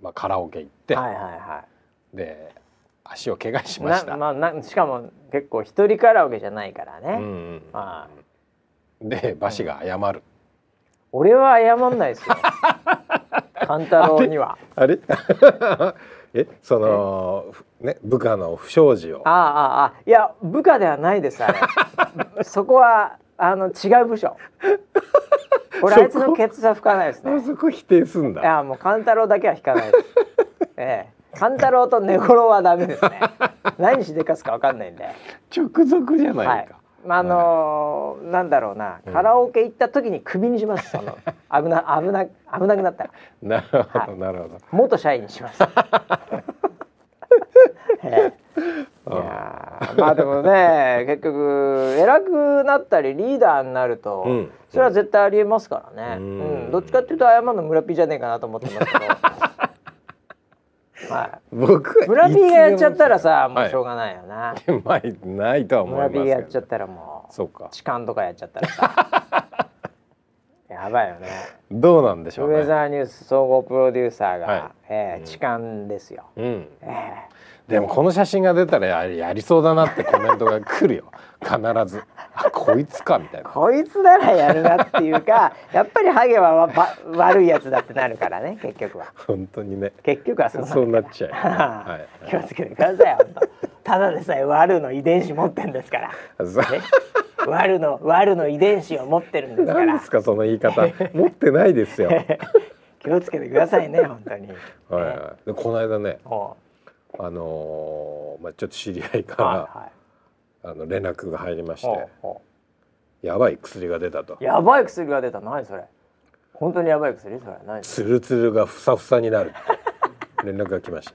ーまあカラオケ行って、はいはいはで足を怪我しい。ました。なまあなしかも結構一人カラオケじゃないからね。うんうんはで馬氏が謝る。俺は謝んないですよ。勘太郎には。あれ？えそのふね部下の不祥事をあああああいや部下ではないですあれ。そこはあの違う部署。俺あいつのケツは吹かないですね。あそこ否定すんだ。いやもう勘太郎だけは引かないです。ええ、勘太郎と寝頃はダメですね。何しでかすかわかんないんで。直属じゃないか。はい。まああのーなんだろうな、カラオケ行った時にクビにします。その 危な危な危なくなったらなるほど、はいなるほど。元社員にします。ええいやーまあでもね結局偉くなったりリーダーになると、うんそれは絶対ありえますからね、ううんんどっちかっていうと謝るの村ピーじゃねえかなと思ってますけど、はい、僕は村ピーがやっちゃったらさもはい。うしょうがないよな、まあないとは思いますけど。村ピーがやっちゃったらもうそうか。痴漢とかやっちゃったらさ。やばいよね。どうなんでしょうね。ウェザーニュース総合プロデューサーが、はい。うんえー痴漢ですよ、うん。えでもこの写真が出たらややりそうだなってコメントが来るよ。必ず。あこいつかみたいな。ーこいつならやるなっていうか やっぱりハゲはわば悪いやつだってなるからね結局は。本当にね。結局はそうそうなっちゃう、は、はい。気をつけてください本当ただでさえ悪の遺伝子持ってんですから。悪の悪の遺伝子を持ってるんですから。何ですかその言い方。持ってないですよ。はい気をつけてくださいね本当に。はいでこの間ねおあのーまあちょっと知り合いから、はいはい。あの連絡が入りましておやばい薬が出たと。うやばい薬が出た。何それ。本当にやばい薬？それ。何ツルツルがふさふさになるって 連絡が来ました。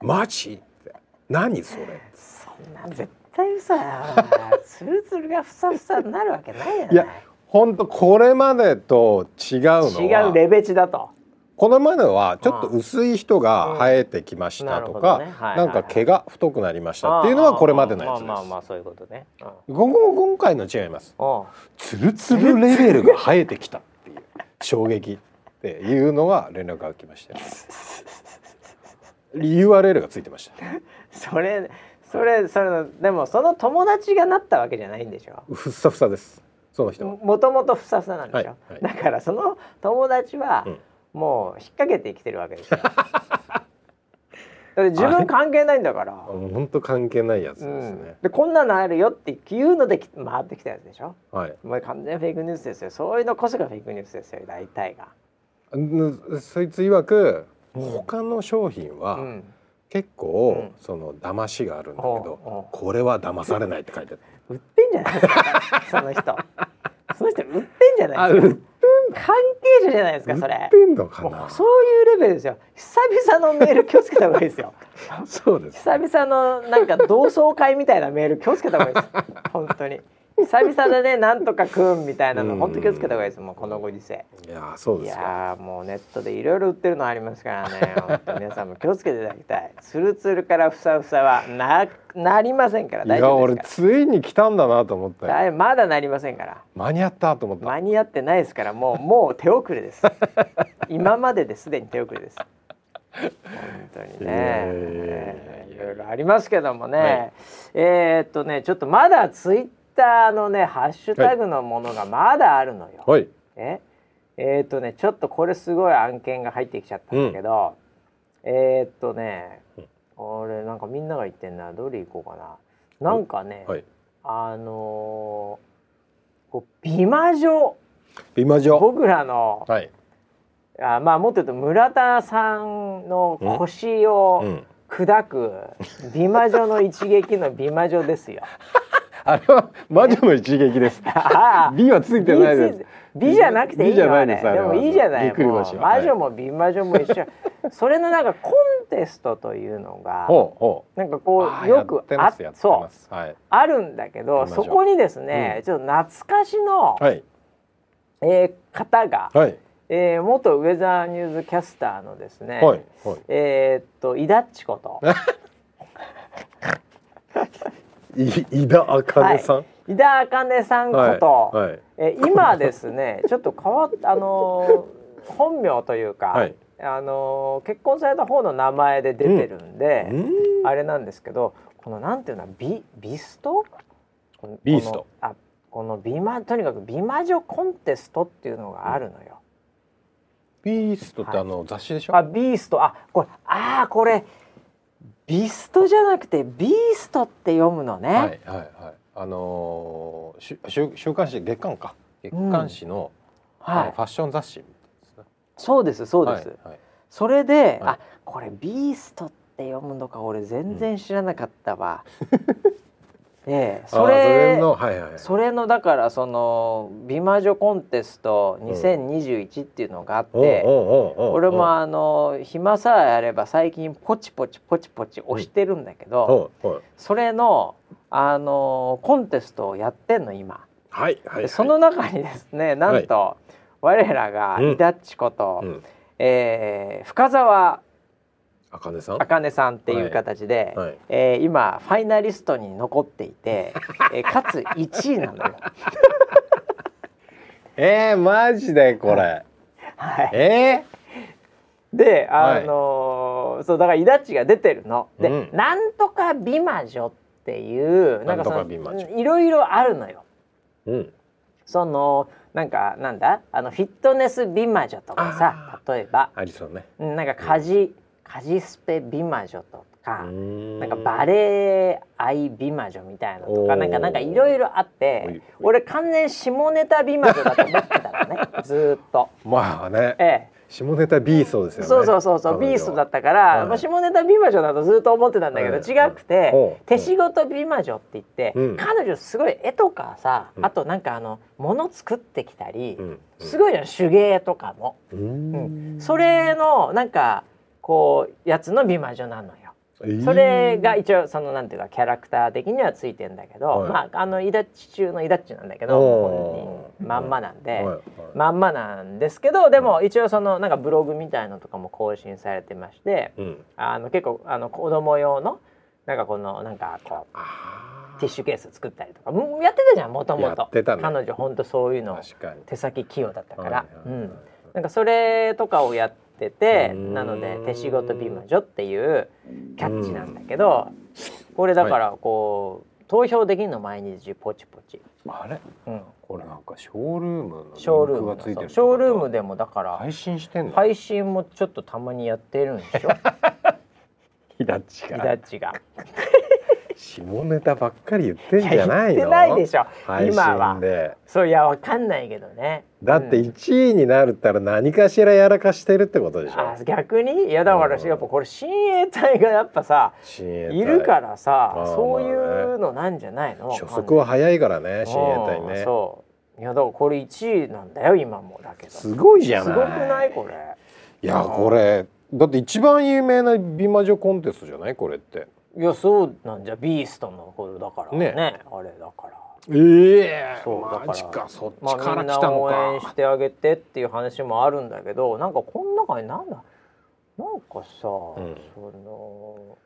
マジ？って。何それ？そんなん絶対嘘や ツルツルがふさふさになるわけないじゃない。いや本当これまでと違うのは違うレベチだとこのまではちょっと薄い人が生えてきましたとうんなねはいはいなんか毛が太くなりましたっていうのはこれまでのやつです。まあまあまあそういうことねうん今回の違います。おうツルツルレベルが生えてきたっていう衝撃っていうのが連絡が来ましたよ。URL がついてました。それそれそれでもその友達がなったわけじゃないんでしょ？ふっさふさです。その人は。もともとふさふさなんでしょ、はいはいだからその友達はうんもう引っ掛けて生きてるわけですよ。だって自分関係ないんだから。本当関係ないやつですうん。ね。でこんなのあるよっていうのでき回ってきたやつでしょ？はい。もう完全フェイクニュースですよ。そういうのこそがフェイクニュースですよ大体が、んそいつ曰く他の商品は、うん、結構、うん。その騙しがあるんだけどこれは騙されないって書いてある。売ってんじゃない？ですかその人。その人売ってんじゃない？ですか関係者じゃないですかそれ。そういうレベルですよ。久々のメール気をつけた方がいいですよ。そうです。久々のなんか同窓会みたいなメール気をつけた方がいいです。本当に久々でねなんとかくんみたいなの。うん。本当気をつけた方がいいですもうこのご時世。いやーそういですよやーもうネットでいろいろ売ってるのありますからね。本当皆さんも気をつけていただきたい。ツルツルからふさふさはななりませんから。いや大丈夫俺ですかついに来たんだなと思ったいまだなりませんから。間に合ったと思った。間に合ってないですからもうもう手遅れです。今までですでに手遅れです。本当にいやいやいやいや。ねいろいろありますけどもね、はい。えーっとねちょっとまだツイッターのねハッシュタグのものがまだあるのよ、はい。ええーっとねちょっとこれすごい案件が入ってきちゃったんだけど、えーっとねうん。俺なんかかみんなが言ってんな。どれ行こうかな。なんかね、はい。あのーこう美魔女。美魔女。僕らのはい。あまあもっと言うと村田さんの腰をうん。砕く美魔女の一撃の美魔女ですよ。あれは魔女の一撃です。美はついてないです。美美じゃなくていい美じゃよあれ。でもいいじゃない魔女も美魔女も一緒。それのなんかコンテストというのがなんかこうよくあそう。あるんだけどそこにですね、ちょっと懐かしの、はい。えー方が、はい。えー元ウェザーニューズキャスターのですね、はいはい。えーっとイダッチこと。い 井田茜さん？井田茜さんこと、はいはい。えー今ですね ちょっと変わっあのー本名というか、はい。あのー結婚された方の名前で出てるんで、うん。あれなんですけどこのなんていうのビビスト？このビースト。このあこの美魔とにかく美魔女コンテストっていうのがあるのよ。ビーストってあの雑誌でしょ？あビースト。あこれあーこれビストじゃなくてビーストって読むのね。はいはいはい。あのーし週週刊誌月刊か。月刊誌の,、あはい。のファッション雑誌ねそうですそうです。はいはい。それで、はい。あこれビーストって読むのか俺全然知らなかったわ。ええそれのはいはい。それのだからその美魔女コンテスト2021っていうのがあって、おうおうおうおう俺もあの暇さえあれば最近ポチポチポチポチ押してるんだけど、おうおう。それのあのコンテストをやってんの今。はいはいはい。でその中にですねなんと、我らがうん。イダッチこと、うん。えー深澤あかねさん？茜さんっていう形で、はい。えー今ファイナリストに残っていて、えーかつ1位なのよ。えー、マジでこれ。はい、えではいあのーそうだからイダッチが出てるの。で、うん。なんとか美魔女っていうなんかそなんとか美魔女。のいろいろあるのよ。ー、うん。そのなんかなんだ？あのフィットネス美魔女とかさ例えば。ありそうね。うんなんか家事家事スペ美魔女とか。ななんかバレエ愛美魔女みたいなのとかなんかなんかいろいろあって俺完全下ネタ美魔女だと思ってたのね ずーっと。まあね。え下ネタビーストですえ、よね。そうそうそうそうビーストだったから、はい。まあ、下ネタ美魔女だとずっと思ってたんだけど、はい。違くて、ほう。手仕事美魔女って言って、うん。彼女すごい絵とかさ、うん。あとなんかあの物作ってきたり、うん。すごいじゃん手芸とかも、ううん。ん、それのなんかこうやつの美魔女なのよ。えー。それが一応そのなんていうかキャラクター的にはついてんだけど、はい。まああのイダッチ中のイダッチなんだけど本人まんまなんで、はいはい。まんまなんですけどでも一応そのなんかブログみたいのとかも更新されてましてうん。あの結構あの子供用のなんかこのなんかこうあティッシュケース作ったりとかやってたじゃんもともやと彼女ほんとそういうの手先器用だったから、うん、なんかそれとかをやっててうーん。なので手仕事美魔女っていうキャッチなんだけどこれだからこう、投票できるの毎日ポチポチ、あれ？うん、これなんかショールームのショールームがついてるショールームでもだから配信してんの？配信もちょっとたまにやってるんでしょ？ひだっちイがダッチが。下ネタばっかり言ってんじゃないの？言ってないでしょ。配今はそういやわかんないけどね。だってうん。1位になるったら何かしらやらかしてるってことでしょ。あ逆に？いやだからうん。やっぱこれ親衛隊がやっぱさいるからさまあそういうのなんじゃないの？初速は早いからね親衛隊うんねそう。いやだからこれ1位なんだよ今もだけど。すすごいじゃない。ごくない？これ。いやこれだって一番有名な美魔女コンテストじゃない？これっていやそうなんじゃビーストのこれだからね。ね。あれだから。ええそうだから。マジかそっまあ、ちから来たの応援しか、てあげてっていう話もあるんだけどなんかこの中になんだなんかさ、ん。その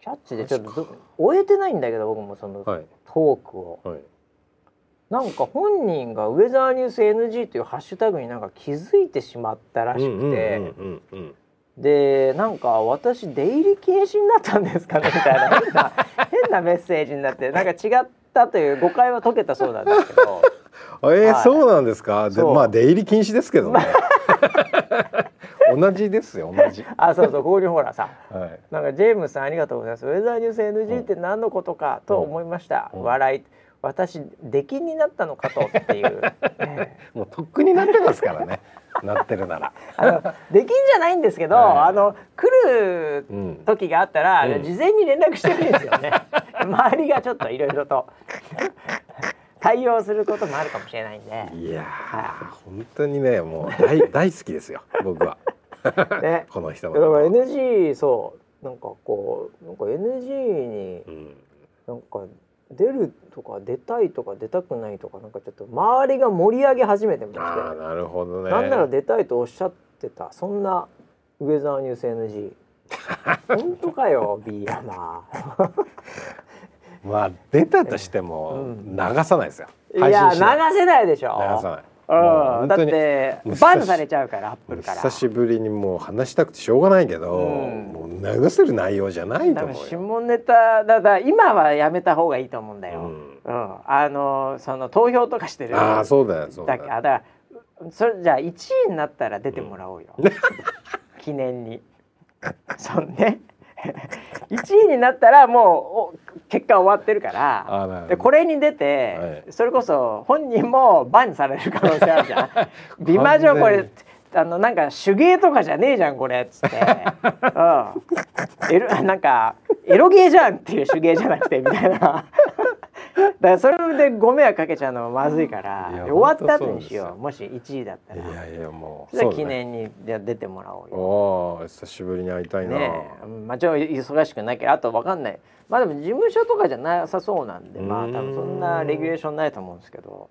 キャッチでちょっとど終えてないんだけど僕もそのトはい。ークを、はい。なんか本人が「ウェザーニュース NG」というハッシュタグになんか気づいてしまったらしくて、うんうんうんうんうんでなんか「私出入り禁止になったんですかね」みたいな変な変なメッセージになってなんか違ったという誤解は解けたそうなんですけど。えーはいそうなんですか？でまあ出入り禁止ですけどね同じですよ同じ。あそうそうここにほらさはい。なんかジェームスさんありがとうございます。ウェザーニュース NG って何のことかと思いました。うん笑い。私出禁になったのかとっていう。ええもうとっくになってますからね。なってるなら。あの出禁じゃないんですけど、は いあの来るうん。時があったら、うん事前に連絡してるんですよね。周りがちょっといろいろと対応することもあるかもしれないんで。いや本当にねもう大大好きですよ僕は。ね。この人だからの。NG そうなんかこうなんか NG にうん。なんか出るとか出たいとか出たくないとかなんかちょっと周りが盛り上げ始めてまして、なるほどね。なんなら出たいとおっしゃってたそんなウェザーニュース NG 本当かよ B 山まあ出たとしてもうん流さないですよ。いや流せないでしょ流さない。うん、だっもう本当にてバンされちゃうからアップルから。久しぶりにもう話したくてしょうがないけど、うん。もう流せる内容じゃないと思うよ。下ネタだだ今はやめた方がいいと思うんだよ、ううん。んあのその投票とかしてる。ああそうだよそうだよ。だからそれじゃあ1位になったら出てもらおうよ、記念に。そんね 1位になったらもうお結果終わってるからでこれに出て、はい。それこそ本人もバンされる可能性あるじゃん。美魔女これあのなんか手芸とかじゃねえじゃんこれっつって、うん、エロなんかエロゲーじゃんっていう手芸じゃなくてみたいな。だ からそれでご迷惑かけちゃうのもまずいから終わった後にしよよう。もし1位だったいらやいやもうそれは記。念にじゃあ出てもらおうよ。おお久しぶりに会いたいな。ねまあちょっと忙しくなきゃあとわかんない。まあでも事務所とかじゃなさそうなんでまあ多分そんなレギュレーションないと思うんですけど、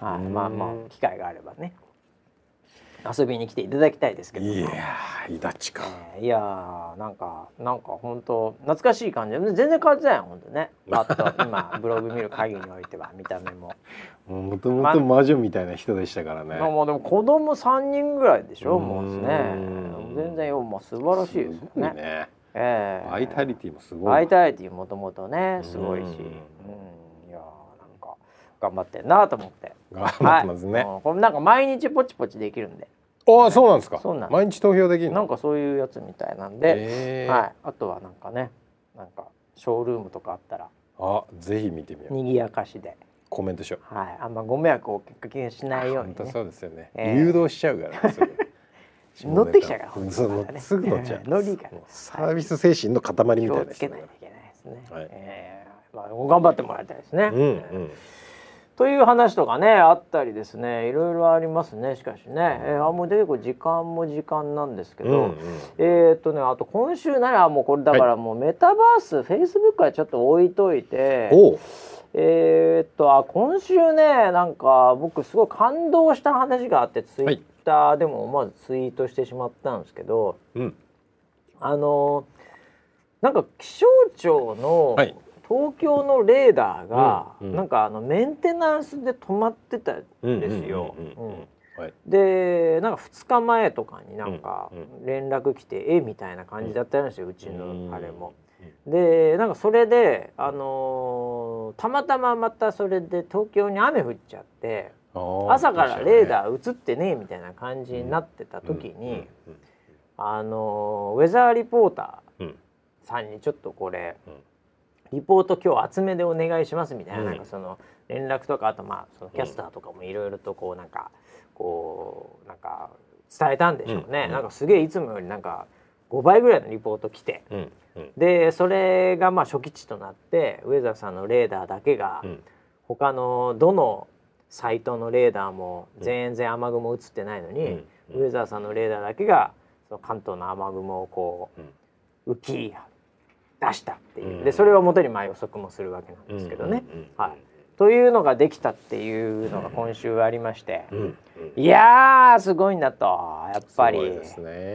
はい、うんまあまあ機会があればね遊びに来ていただきたいですけどいやーイダチか。えーいやーなんかなんか本当懐かしい感じで全然変わってない本当ねパッと 今ブログ見る限りにおいては見た目も。もともと魔女みたいな人でしたからね。まあまあでも子供三人ぐらいでしょもうですねうん全然よまあ素晴らしいですよすごいね。ね。ええバイタリティもすごい。バイタリティもともとねすごいし、ううん頑張ってんなと思って。頑張ってますね。はいうんこれなんか毎日ポチポチできるんで、ああそうなんですか。そうなん毎日投票できるの？なんかそういうやつみたいなんで、えーはい。あとはなんかね、なんかショールームとかあったらあぜひ見てみよう。賑やかしで、コメントしよう。はい。あんまご迷惑をおかけしないようにね。本当そうですよね。ええ誘導しちゃうからね。乗ってきちゃうからうんそう乗っすぐ乗っちゃう。乗りからもうサービス精神の塊み気をたいな人だかつけないといけないですね。はいえーまあ頑張ってもらいたいですね。ら。うんうん。という話とかねあったりですね。いろいろありますね。しかしね、えーあもう出てくる時間も時間なんですけど、うんうん。えーっとねあと今週ならもうこれだからもうメタバース、フェイスブックはちょっと置いといて。えーっとあ今週ねなんか僕すごい感動した話があってツイッターでも思わずツイートしてしまったんですけど、うん。あのなんか気象庁のはい東京のレーダーが、うんうん。なんかあのメンテナンスで止まってたんうんですよ。でなんか2日前とかになんかうん連絡来て「えみたいな感じだったんですようちうん。のあれも。でなんかそれで、あのーたまたままたそれで東京に雨降っちゃって朝からレーダー映ってねえみたいな感じになってた時に、あのーウェザーリポータうん。ーさんにちょっとこれ、うんリポート今日厚めでお願いしますみたいな,、うん。なんかその連絡とかあとまあそのキャスターとかもいろいろとこうなんかこうなんか伝えたんでしょうね、うん。なんかすげえいつもよりなんか5倍ぐらいのリポート来てでそれがまあ初期値となってウェザーさんのレーダーだけがうん。他のどのサイトのレーダーも全然雨雲映ってないのに、うん。ウェザーさんのレーダーだけがその関東の雨雲をこう浮き出したっていう、うん。でそれをもとにまあ予測もするわけなんですけどね。はい、というのができたっていうのが今週ありまして、いやーすごいなと。やっぱり、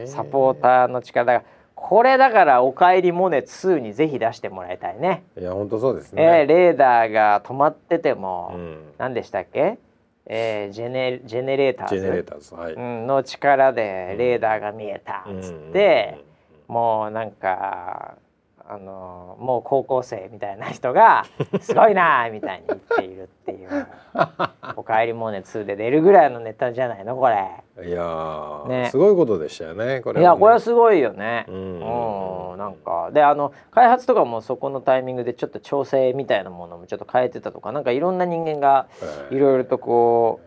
サポーターの力が。これだから「おかえりモネ2」にぜひ出してもらいたいね。いや本当そうですえーね。レーダーが止まってても、うん。何でしたっけ、えージェネジェネレーターズ？ジェネレーターズはい。うんの力でレーダーが見えたっつって、もうなんかあのもう高校生みたいな人が すごいなみたいに言っているっていう「おかえりモネ2」で出るぐらいのネタじゃないのこれ。いやー、ね。すごいことでしたよねこれいやこれはすごいよね。ううんん、なんか。であの開発とかもそこのタイミングでちょっと調整みたいなものもちょっと変えてたとかなんかいろんな人間がえーいろいろとこ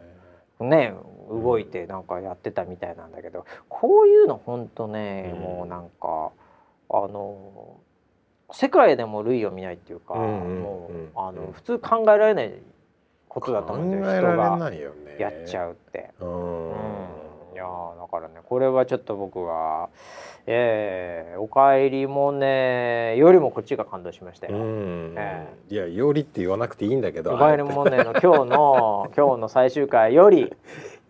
うね動いてなんかやってたみたいなんだけどこういうのほんとね、うん。もうなんかあの世界でも類を見ないっていうか、もううん。あの普通考えられないことだと思うんだよ考えられ人がやっちゃうって。ううん。んいやーだからねこれはちょっと僕は「えー、おかえりモネ」よりもこっちが感動しましたよ。うん。えいやよりって言わなくていいんだけどおかえりモネの今日の今日の最終回より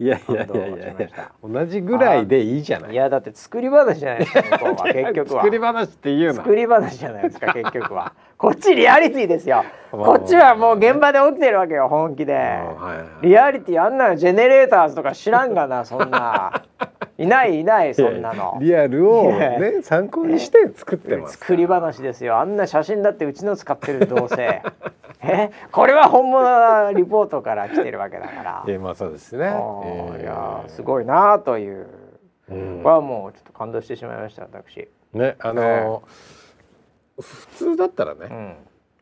いやいやいやいや。同じぐらいでいいじゃない。いやだって作り話じゃないですか向 こうは結局は。作り話って言うな。作り話じゃないですか 結局は。こっちリアリティですよ。まあこっちはもう現場で起きてるわけよ本気で。はいはい。リアリティあんなのジェネレーターズとか知らんがなそんな いないいないそんなの。リアルをね参考にして作ってます。作り話ですよ。あんな写真だってうちの使ってるどうせえ？これは本物のリポートから来てるわけだから。えーまあそうですね。いやーすごいなという。うんはもうちょっと感動してしまいました私。ねあの普通だったらね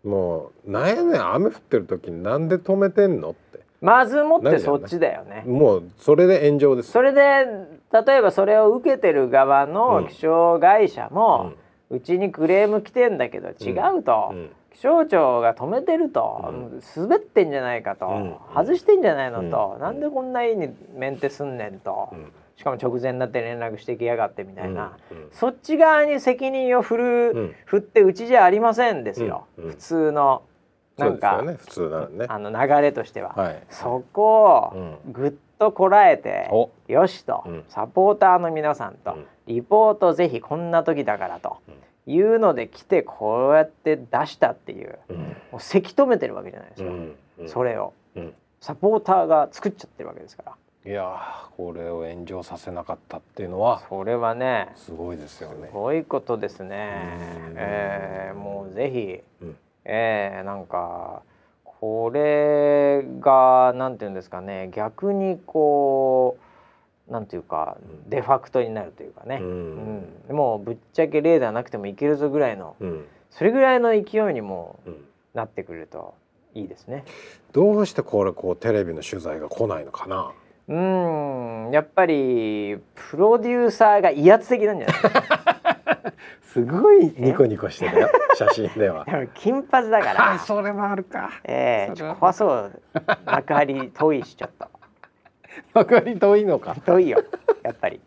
うん。もうなんやねん雨降ってる時になんで止めてんのって。まずもってそっちだよね。もうそれで炎上ですそれで例えばそれを受けてる側うん。の気象会社も、うちにクレーム来てんだけど違うと、うん。気象庁が止めてると、うん。滑ってんじゃないかと、うん。外してんじゃないのと、うん。なんでこんな家にメンテすんねんと、うん。しかも直前になって連絡してきやがってみたいな、そっち側に責任を振る、うん。振ってうちじゃありませんですよ、普通のなんか、ね。普通ならね。あの流れとしては。はい。そこをうん。ぐっとこらえて、お。よしと、うん。サポーターの皆さんと、うん。リポートぜひこんな時だからと、うん。いうので来てこうやって出したっていううん。もうせき止めてるわけじゃないですか、うん。うん。それを。うん。サポーターが作っちゃってるわけですから。いやーこれを炎上させなかったっていうのはそれはねすごいですよすね。ごいことですね。うん、えーもうぜひ、うん。えーなんかこれがなんていうんですかね逆にこうなんていうかうん。デファクトになるというかね、ううん。んもうぶっちゃけレーダーなくてもいけるぞぐらいのうん。それぐらいの勢いにもうん。なってくれるといいですね。どうしてこれこうテレビの取材が来ないのかな？うん。やっぱりプロデューサーが威圧的なんじゃないすごいニコニコしてたよ 写真では。でも金髪だから それもあるか。ええちょっそれはと怖そう幕張遠いしちょっとわかり遠いのか。遠いよやっぱり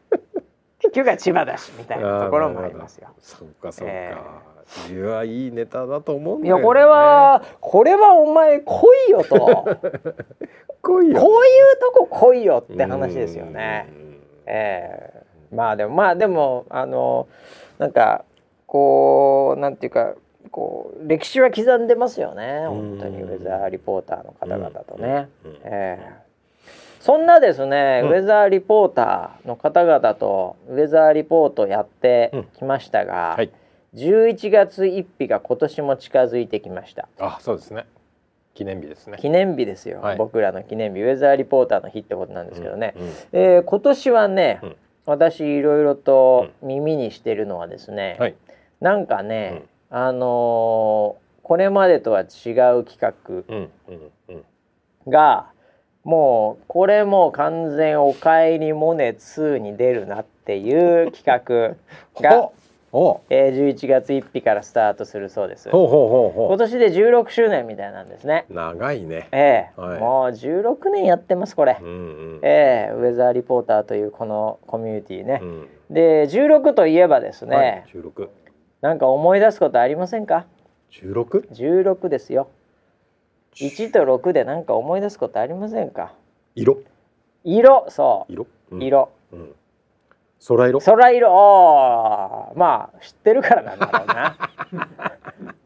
結局は千葉だしみたいなところもありますよ。そっかそっか。えいやいいネタだと思うんいだよ、ね。やこれはこれはお前来いよと こ来いうよ。いうとこ来いよって話ですよね。ええまあでもまあでもあのなんかこうなんていうかこう歴史は刻んでますよね本当にうんウェザーリポーターの方々とね。うん。うん。ええ。そんなですね、うん。ウェザーリポーターの方々とウェザーリポートやってきましたが、はい。11月1日が今年も近づいてきました。あそうですね。記念日ですね。記念日ですよ、はい。僕らの記念日ウェザーリポーターの日ってことなんですけどね、うん。うん。えー今年はね、うん。私いろいろと耳にしてるのはですね、はい。なんかね、あのーこれまでとは違う企画うんうんうん。がもうこれもう完全「おかえりモネ2」に出るなっていう企画 が、ほえー、11月1日からスタートするそうですうほうほうほうほ今年で16周年みたいなんですねう。長いね。ええはいもう16年やってますこれ、うんうん。ええウェザーリポーターというこのコミュニティねう、ん。で16といえばですね、はい。十六。なんか思い出すことありませんか？十六？16ですよ1と6でなんか思い出すことありませんか？色。色そ色？う色、うん。空色？空色まあ知ってるからなんだろうな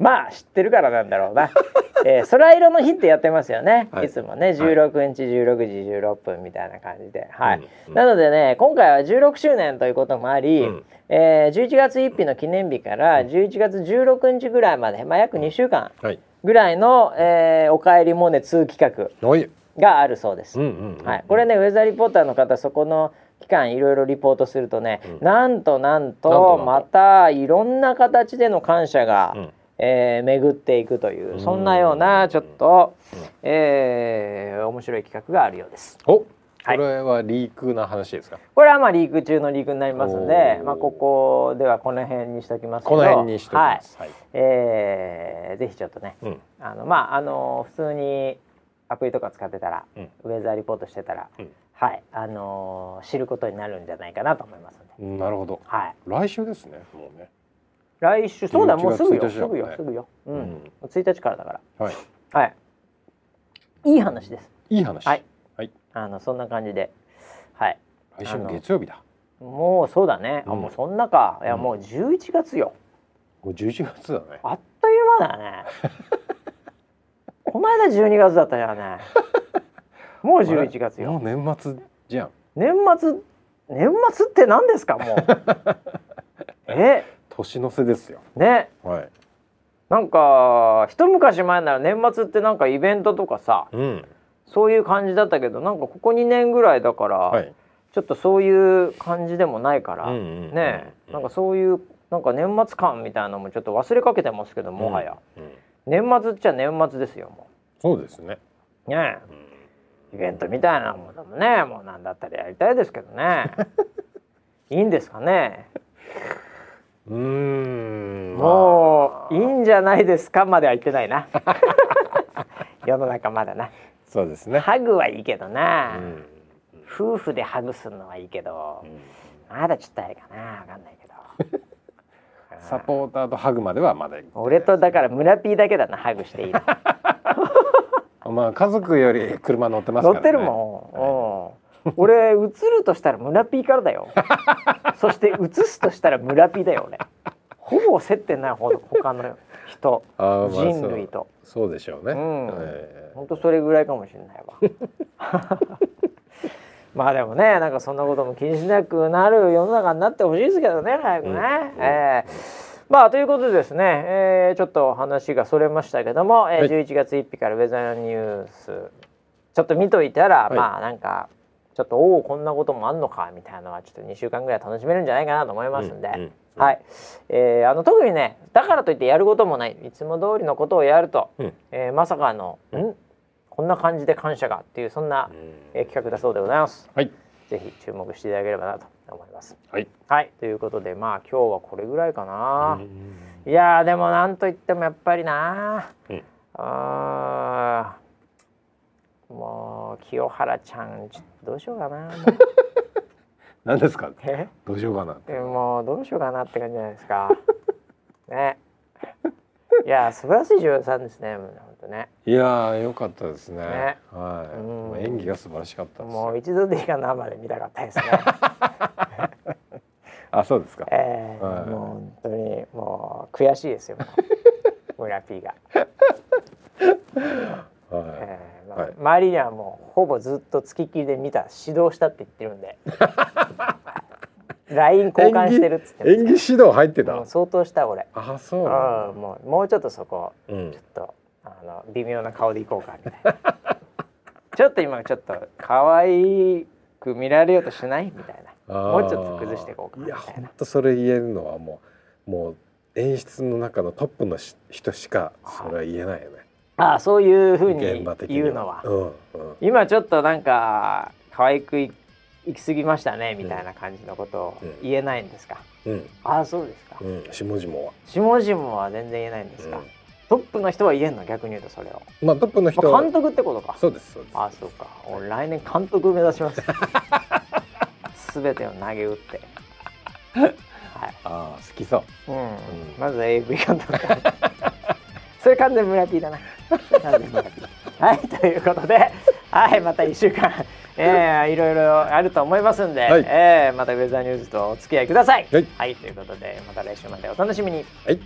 まあ知ってるからなんだろうな。えー、空色の日ってやってますよね、はい。い、つもね16日16時16分みたいな感じで、はい。うんうん。なのでね今回は16周年ということもあり、うん。えー、11月1日の記念日から11月16日ぐらいまで、まあ、約2週間はい。ぐらいの「えー、おかえりモネ2」企画があるそうです。うんうんうんはい、これねウェザーリポーターの方そこの期間いろいろリポートするとね、うん。なんとなんと。またいろんな形での感謝が、うんえー巡っていくといううん。そんなようなちょっと、うん。えー面白い企画があるようです。おこはい。れはリークな話ですか？これはまあリーク中のリークになりますのでお、ー。まあ、ここではこの辺にしときますけどこの辺にしときます。はい。はい。えーぜひちょっとねうん。あのまああの普通にアプリとか使ってたら、うん。ウェザーリポートしてたら、うん。はい。あの知ることになるんじゃないかなと思いますので、うんなるほど。はい、来週ですねもうね来週そうだもうすぐよ。11すぐよすぐよ、ううん。ん、1日からだから。はい。はい。いい話です。いい話。はい。はい。あのそんな感じで。はい。来週の月曜日だ。もうそうだね、あうん。もうそんなか。いやうん。もう11月よ、もう11月だね。あっという間だよね。この間12月だったよね。もう11月よ。もう年末じゃん。年末年末って何ですかもう。え年の瀬ですよ。ね。はい。なんか一昔前なら年末ってなんかイベントとかさうん。そういう感じだったけどなんかここ2年ぐらいだから、はい。ちょっとそういう感じでもないから、うんうんうんねうん。なんかそういうなんか年末感みたいなのもちょっと忘れかけてますけどもはや、うん。年末っちゃ年末ですよもそうですね。うねうん。イベントみたいなものもねもうなんだったらやりたいですけどね。いいんですかねうーん。もういいんじゃないですか？までは言ってないな。世の中まだな。そうですね。ハグはいいけどな、うん。夫婦でハグするのはいいけどうん。まだちょっとあれかな。わかんないけど。サポーターとハグまではまだ俺とだから村 P だけだなハグしていいの。まあ家族より車乗ってますからね。乗ってるもん、うん、俺映るとしたら村 P からだよ。そして映すとしたら村 P だよ俺。ほぼ接点ないほど他の人。人類と。そうでしょうね。うん。え本当それぐらいかもしれないわ。まあでもねなんかそんなことも気にしなくなる世の中になってほしいですけどね早くね、うん。えーまあということでですね、えーちょっと話がそれましたけども、えーはい。11月1日からウェザーニュース。ちょっと見といたら、はい。まあなんかちょっとおおこんなこともあんのかみたいなのはちょっと2週間ぐらい楽しめるんじゃないかなと思いますんで、うんうんはい、えーあの特にねだからといってやることもないいつも通りのことをやると、うん。えーまさかの、ん。こんな感じで感謝がっていうそんな、えー企画だそうでございます。はい。ぜひ注目していただければなと思います。はい。はい。ということでまあ今日はこれぐらいかな。うんいやーでもなんといってもやっぱりなうん。あーもう清原ちゃんちょっとどうしようかな。何ですか？え？どうしようかなえもうどうしようかなって感じじゃないですか。ね。いや素晴らしい女優さんですね本当ね。いやー良かったですね。ね。はい。うん。演技が素晴らしかったもう一度でいいから生で見たかったですね。あそうですか。えーはい。もう本当にもう悔しいですよ村 P が、はえーまあはい。周りにはもうほぼずっと付きっきりで見た指導したって言ってるんで。LINE 交換してるっつってい演技指導入ってた？相当した俺。あそうなんうんもうもうちょっとそこだうん。ちょっとあの微妙な顔でいこうかみたいな。ちょっと今ちょっと可愛く見られようとしない？みたいな。もうちょっと崩していこうかいやみたいな。本当それ言えるのはもうもう演出の中のトップのし人しかそれは言えないよね。ああそういうふうに言うのは。うんうん。今ちょっとなんか可愛くい行き過ぎましたねみたいな感じのことをうん。言えないんですか、うん。ああそうですか、うん。下々は。下々は全然言えないんですか、うん。トップの人は言えんの？逆に言うとそれを、まあトップの人はまあ監督ってことか。そうですそうです。ああそうか。俺来年監督目指します。すべてを投げ打って。はい。ああ好きそう。うん。ん。まず AV 監督 それ完全村 P だなはいということではいまた1週間えー、いろいろあると思いますんで、はい。えーまたウェザーニュースとお付き合いください。はい。はい、ということでまた来週までお楽しみに。はい